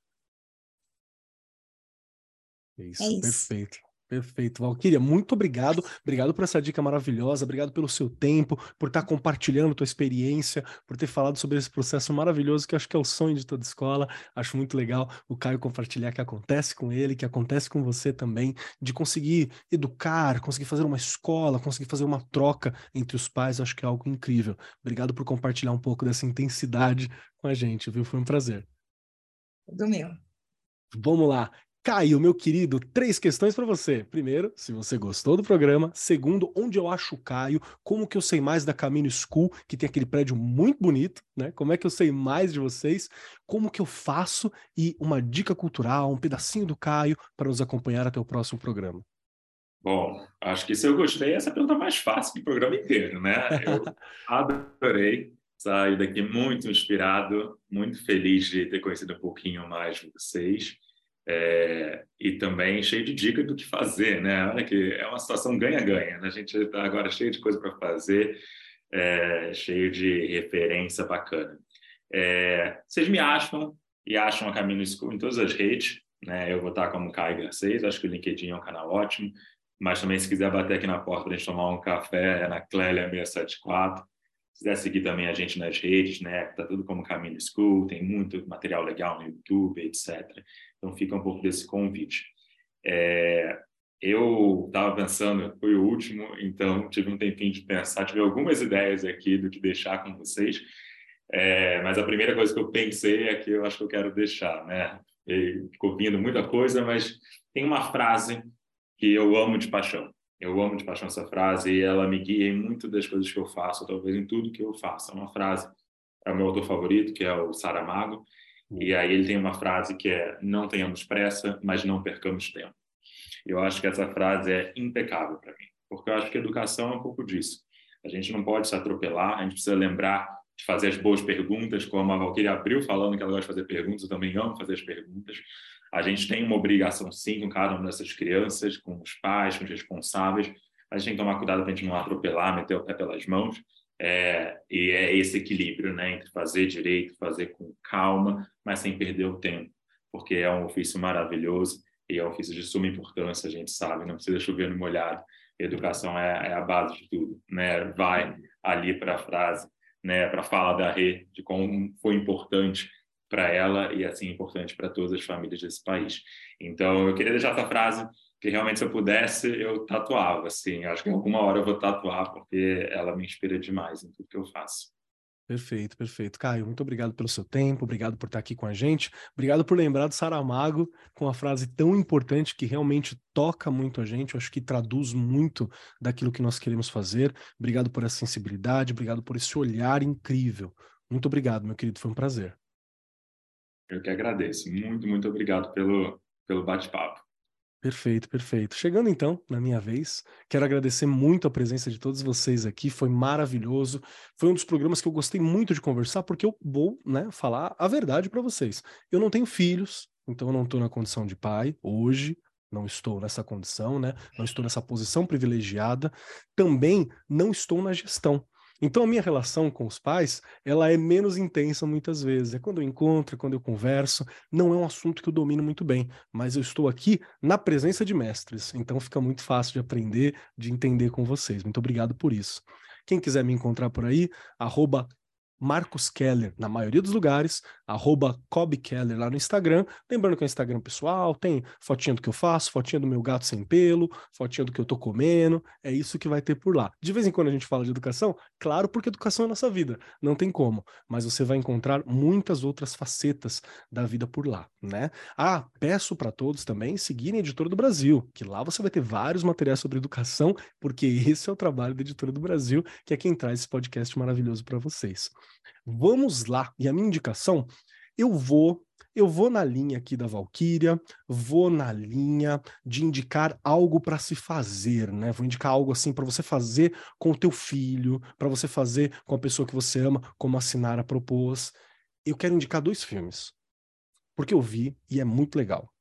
Isso, é isso. perfeito. Perfeito, Valquíria, muito obrigado. Obrigado por essa dica maravilhosa, obrigado pelo seu tempo, por estar compartilhando tua experiência, por ter falado sobre esse processo maravilhoso que acho que é o sonho de toda escola. Acho muito legal o Caio compartilhar que acontece com ele, que acontece com você também, de conseguir educar, conseguir fazer uma escola, conseguir fazer uma troca entre os pais. Acho que é algo incrível. Obrigado por compartilhar um pouco dessa intensidade com a gente, viu? Foi um prazer. Do meu. Vamos lá. Caio, meu querido, três questões para você. Primeiro, se você gostou do programa. Segundo, onde eu acho o Caio? Como que eu sei mais da Caminho School, que tem aquele prédio muito bonito, né? Como é que eu sei mais de vocês? Como que eu faço? E uma dica cultural, um pedacinho do Caio para nos acompanhar até o próximo programa. Bom, acho que se eu gostei, essa é a pergunta mais fácil do programa inteiro, né? Eu adorei sair daqui muito inspirado, muito feliz de ter conhecido um pouquinho mais de vocês. É, e também cheio de dicas do que fazer, né? Olha que é uma situação ganha-ganha. Né? A gente está agora cheio de coisa para fazer, é, cheio de referência bacana. É, vocês me acham e acham a Caminho School em todas as redes, né? Eu vou estar como Caio Garcês, acho que o LinkedIn é um canal ótimo, mas também se quiser bater aqui na porta para a gente tomar um café, é na Clélia 674. Se quiser seguir também a gente nas redes, né? Tá tudo como Caminho School, tem muito material legal no YouTube, etc. Então fica um pouco desse convite. É, eu estava pensando, foi o último, então tive um tempinho de pensar, tive algumas ideias aqui do que deixar com vocês, é, mas a primeira coisa que eu pensei é que eu acho que eu quero deixar, né? E ficou vindo muita coisa, mas tem uma frase que eu amo de paixão. Eu amo de paixão essa frase e ela me guia em muito das coisas que eu faço, talvez em tudo que eu faço. É uma frase, é o meu autor favorito, que é o Saramago, e aí ele tem uma frase que é: não tenhamos pressa, mas não percamos tempo. Eu acho que essa frase é impecável para mim, porque eu acho que educação é um pouco disso. A gente não pode se atropelar, a gente precisa lembrar de fazer as boas perguntas, como a Valquíria abriu falando que ela gosta de fazer perguntas, eu também amo fazer as perguntas. A gente tem uma obrigação, sim, com cada uma dessas crianças, com os pais, com os responsáveis. A gente tem que tomar cuidado para a gente não atropelar, meter o pé pelas mãos. É, e é esse equilíbrio né, entre fazer direito, fazer com calma, mas sem perder o tempo, porque é um ofício maravilhoso e é um ofício de suma importância, a gente sabe, não precisa chover no molhado. Educação é, é a base de tudo, né? Vai ali para a frase, né? Para a fala da Rê de como foi importante para ela e assim importante para todas as famílias desse país. Então, eu queria deixar essa frase que realmente se eu pudesse eu tatuava, assim. Acho que alguma hora eu vou tatuar porque ela me inspira demais em tudo que eu faço. Perfeito, perfeito. Caio, muito obrigado pelo seu tempo, obrigado por estar aqui com a gente, obrigado por lembrar do Saramago com a frase tão importante que realmente toca muito a gente, eu acho que traduz muito daquilo que nós queremos fazer. Obrigado por essa sensibilidade, obrigado por esse olhar incrível. Muito obrigado, meu querido, foi um prazer. Eu que agradeço. Muito, muito obrigado pelo, pelo bate-papo. Perfeito, perfeito. Chegando então na minha vez, quero agradecer muito a presença de todos vocês aqui, foi maravilhoso. Foi um dos programas que eu gostei muito de conversar, porque eu vou né, falar a verdade para vocês. Eu não tenho filhos, então eu não estou na condição de pai hoje, não estou nessa condição, né? Não estou nessa posição privilegiada. Também não estou na gestão. Então a minha relação com os pais, ela é menos intensa muitas vezes. É quando eu encontro, é quando eu converso, não é um assunto que eu domino muito bem, mas eu estou aqui na presença de mestres, então fica muito fácil de aprender, de entender com vocês. Muito obrigado por isso. Quem quiser me encontrar por aí, arroba Marcos Keller na maioria dos lugares, arroba Keller lá no Instagram. Lembrando que é o Instagram pessoal, tem fotinha do que eu faço, fotinha do meu gato sem pelo, fotinha do que eu tô comendo, é isso que vai ter por lá. De vez em quando a gente fala de educação, claro, porque educação é nossa vida, não tem como, mas você vai encontrar muitas outras facetas da vida por lá, né? Ah, peço para todos também seguirem a Editora do Brasil, que lá você vai ter vários materiais sobre educação, porque esse é o trabalho da Editora do Brasil, que é quem traz esse podcast maravilhoso para vocês. Vamos lá. E a minha indicação, eu vou eu vou na linha aqui da Valkyria, vou na linha de indicar algo para se fazer, né? Vou indicar algo assim para você fazer com o teu filho, para você fazer com a pessoa que você ama, como a Sinara propôs. Eu quero indicar dois filmes, porque eu vi e é muito legal.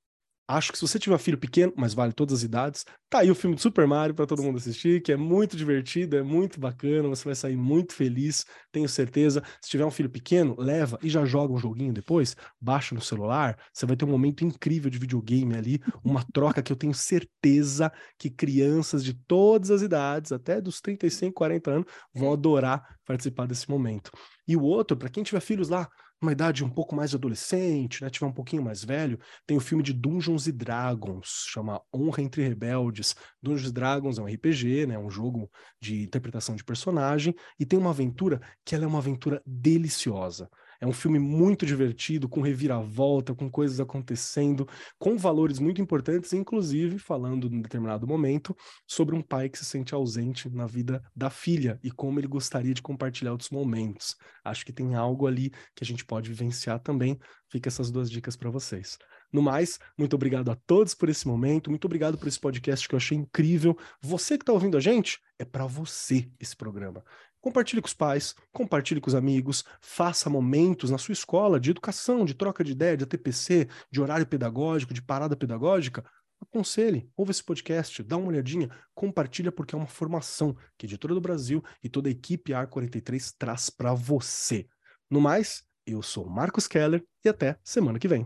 Acho que se você tiver filho pequeno, mas vale todas as idades, tá aí o filme de Super Mario para todo mundo assistir, que é muito divertido, é muito bacana, você vai sair muito feliz, tenho certeza. Se tiver um filho pequeno, leva e já joga um joguinho depois, baixa no celular, você vai ter um momento incrível de videogame ali, uma troca que eu tenho certeza que crianças de todas as idades, até dos 35, 40 anos, vão adorar participar desse momento. E o outro, para quem tiver filhos lá, uma idade um pouco mais adolescente, né, tiver um pouquinho mais velho, tem o filme de Dungeons e Dragons, chama Honra entre Rebeldes. Dungeons e Dragons é um RPG, né, um jogo de interpretação de personagem, e tem uma aventura que ela é uma aventura deliciosa. É um filme muito divertido, com reviravolta, com coisas acontecendo, com valores muito importantes, inclusive falando em determinado momento sobre um pai que se sente ausente na vida da filha e como ele gostaria de compartilhar outros momentos. Acho que tem algo ali que a gente pode vivenciar também. Fica essas duas dicas para vocês. No mais, muito obrigado a todos por esse momento, muito obrigado por esse podcast que eu achei incrível. Você que está ouvindo a gente, é para você esse programa. Compartilhe com os pais, compartilhe com os amigos, faça momentos na sua escola de educação, de troca de ideia, de ATPC, de horário pedagógico, de parada pedagógica. Aconselhe, ouve esse podcast, dá uma olhadinha, compartilha porque é uma formação que a Editora do Brasil e toda a equipe AR43 traz para você. No mais, eu sou Marcos Keller e até semana que vem.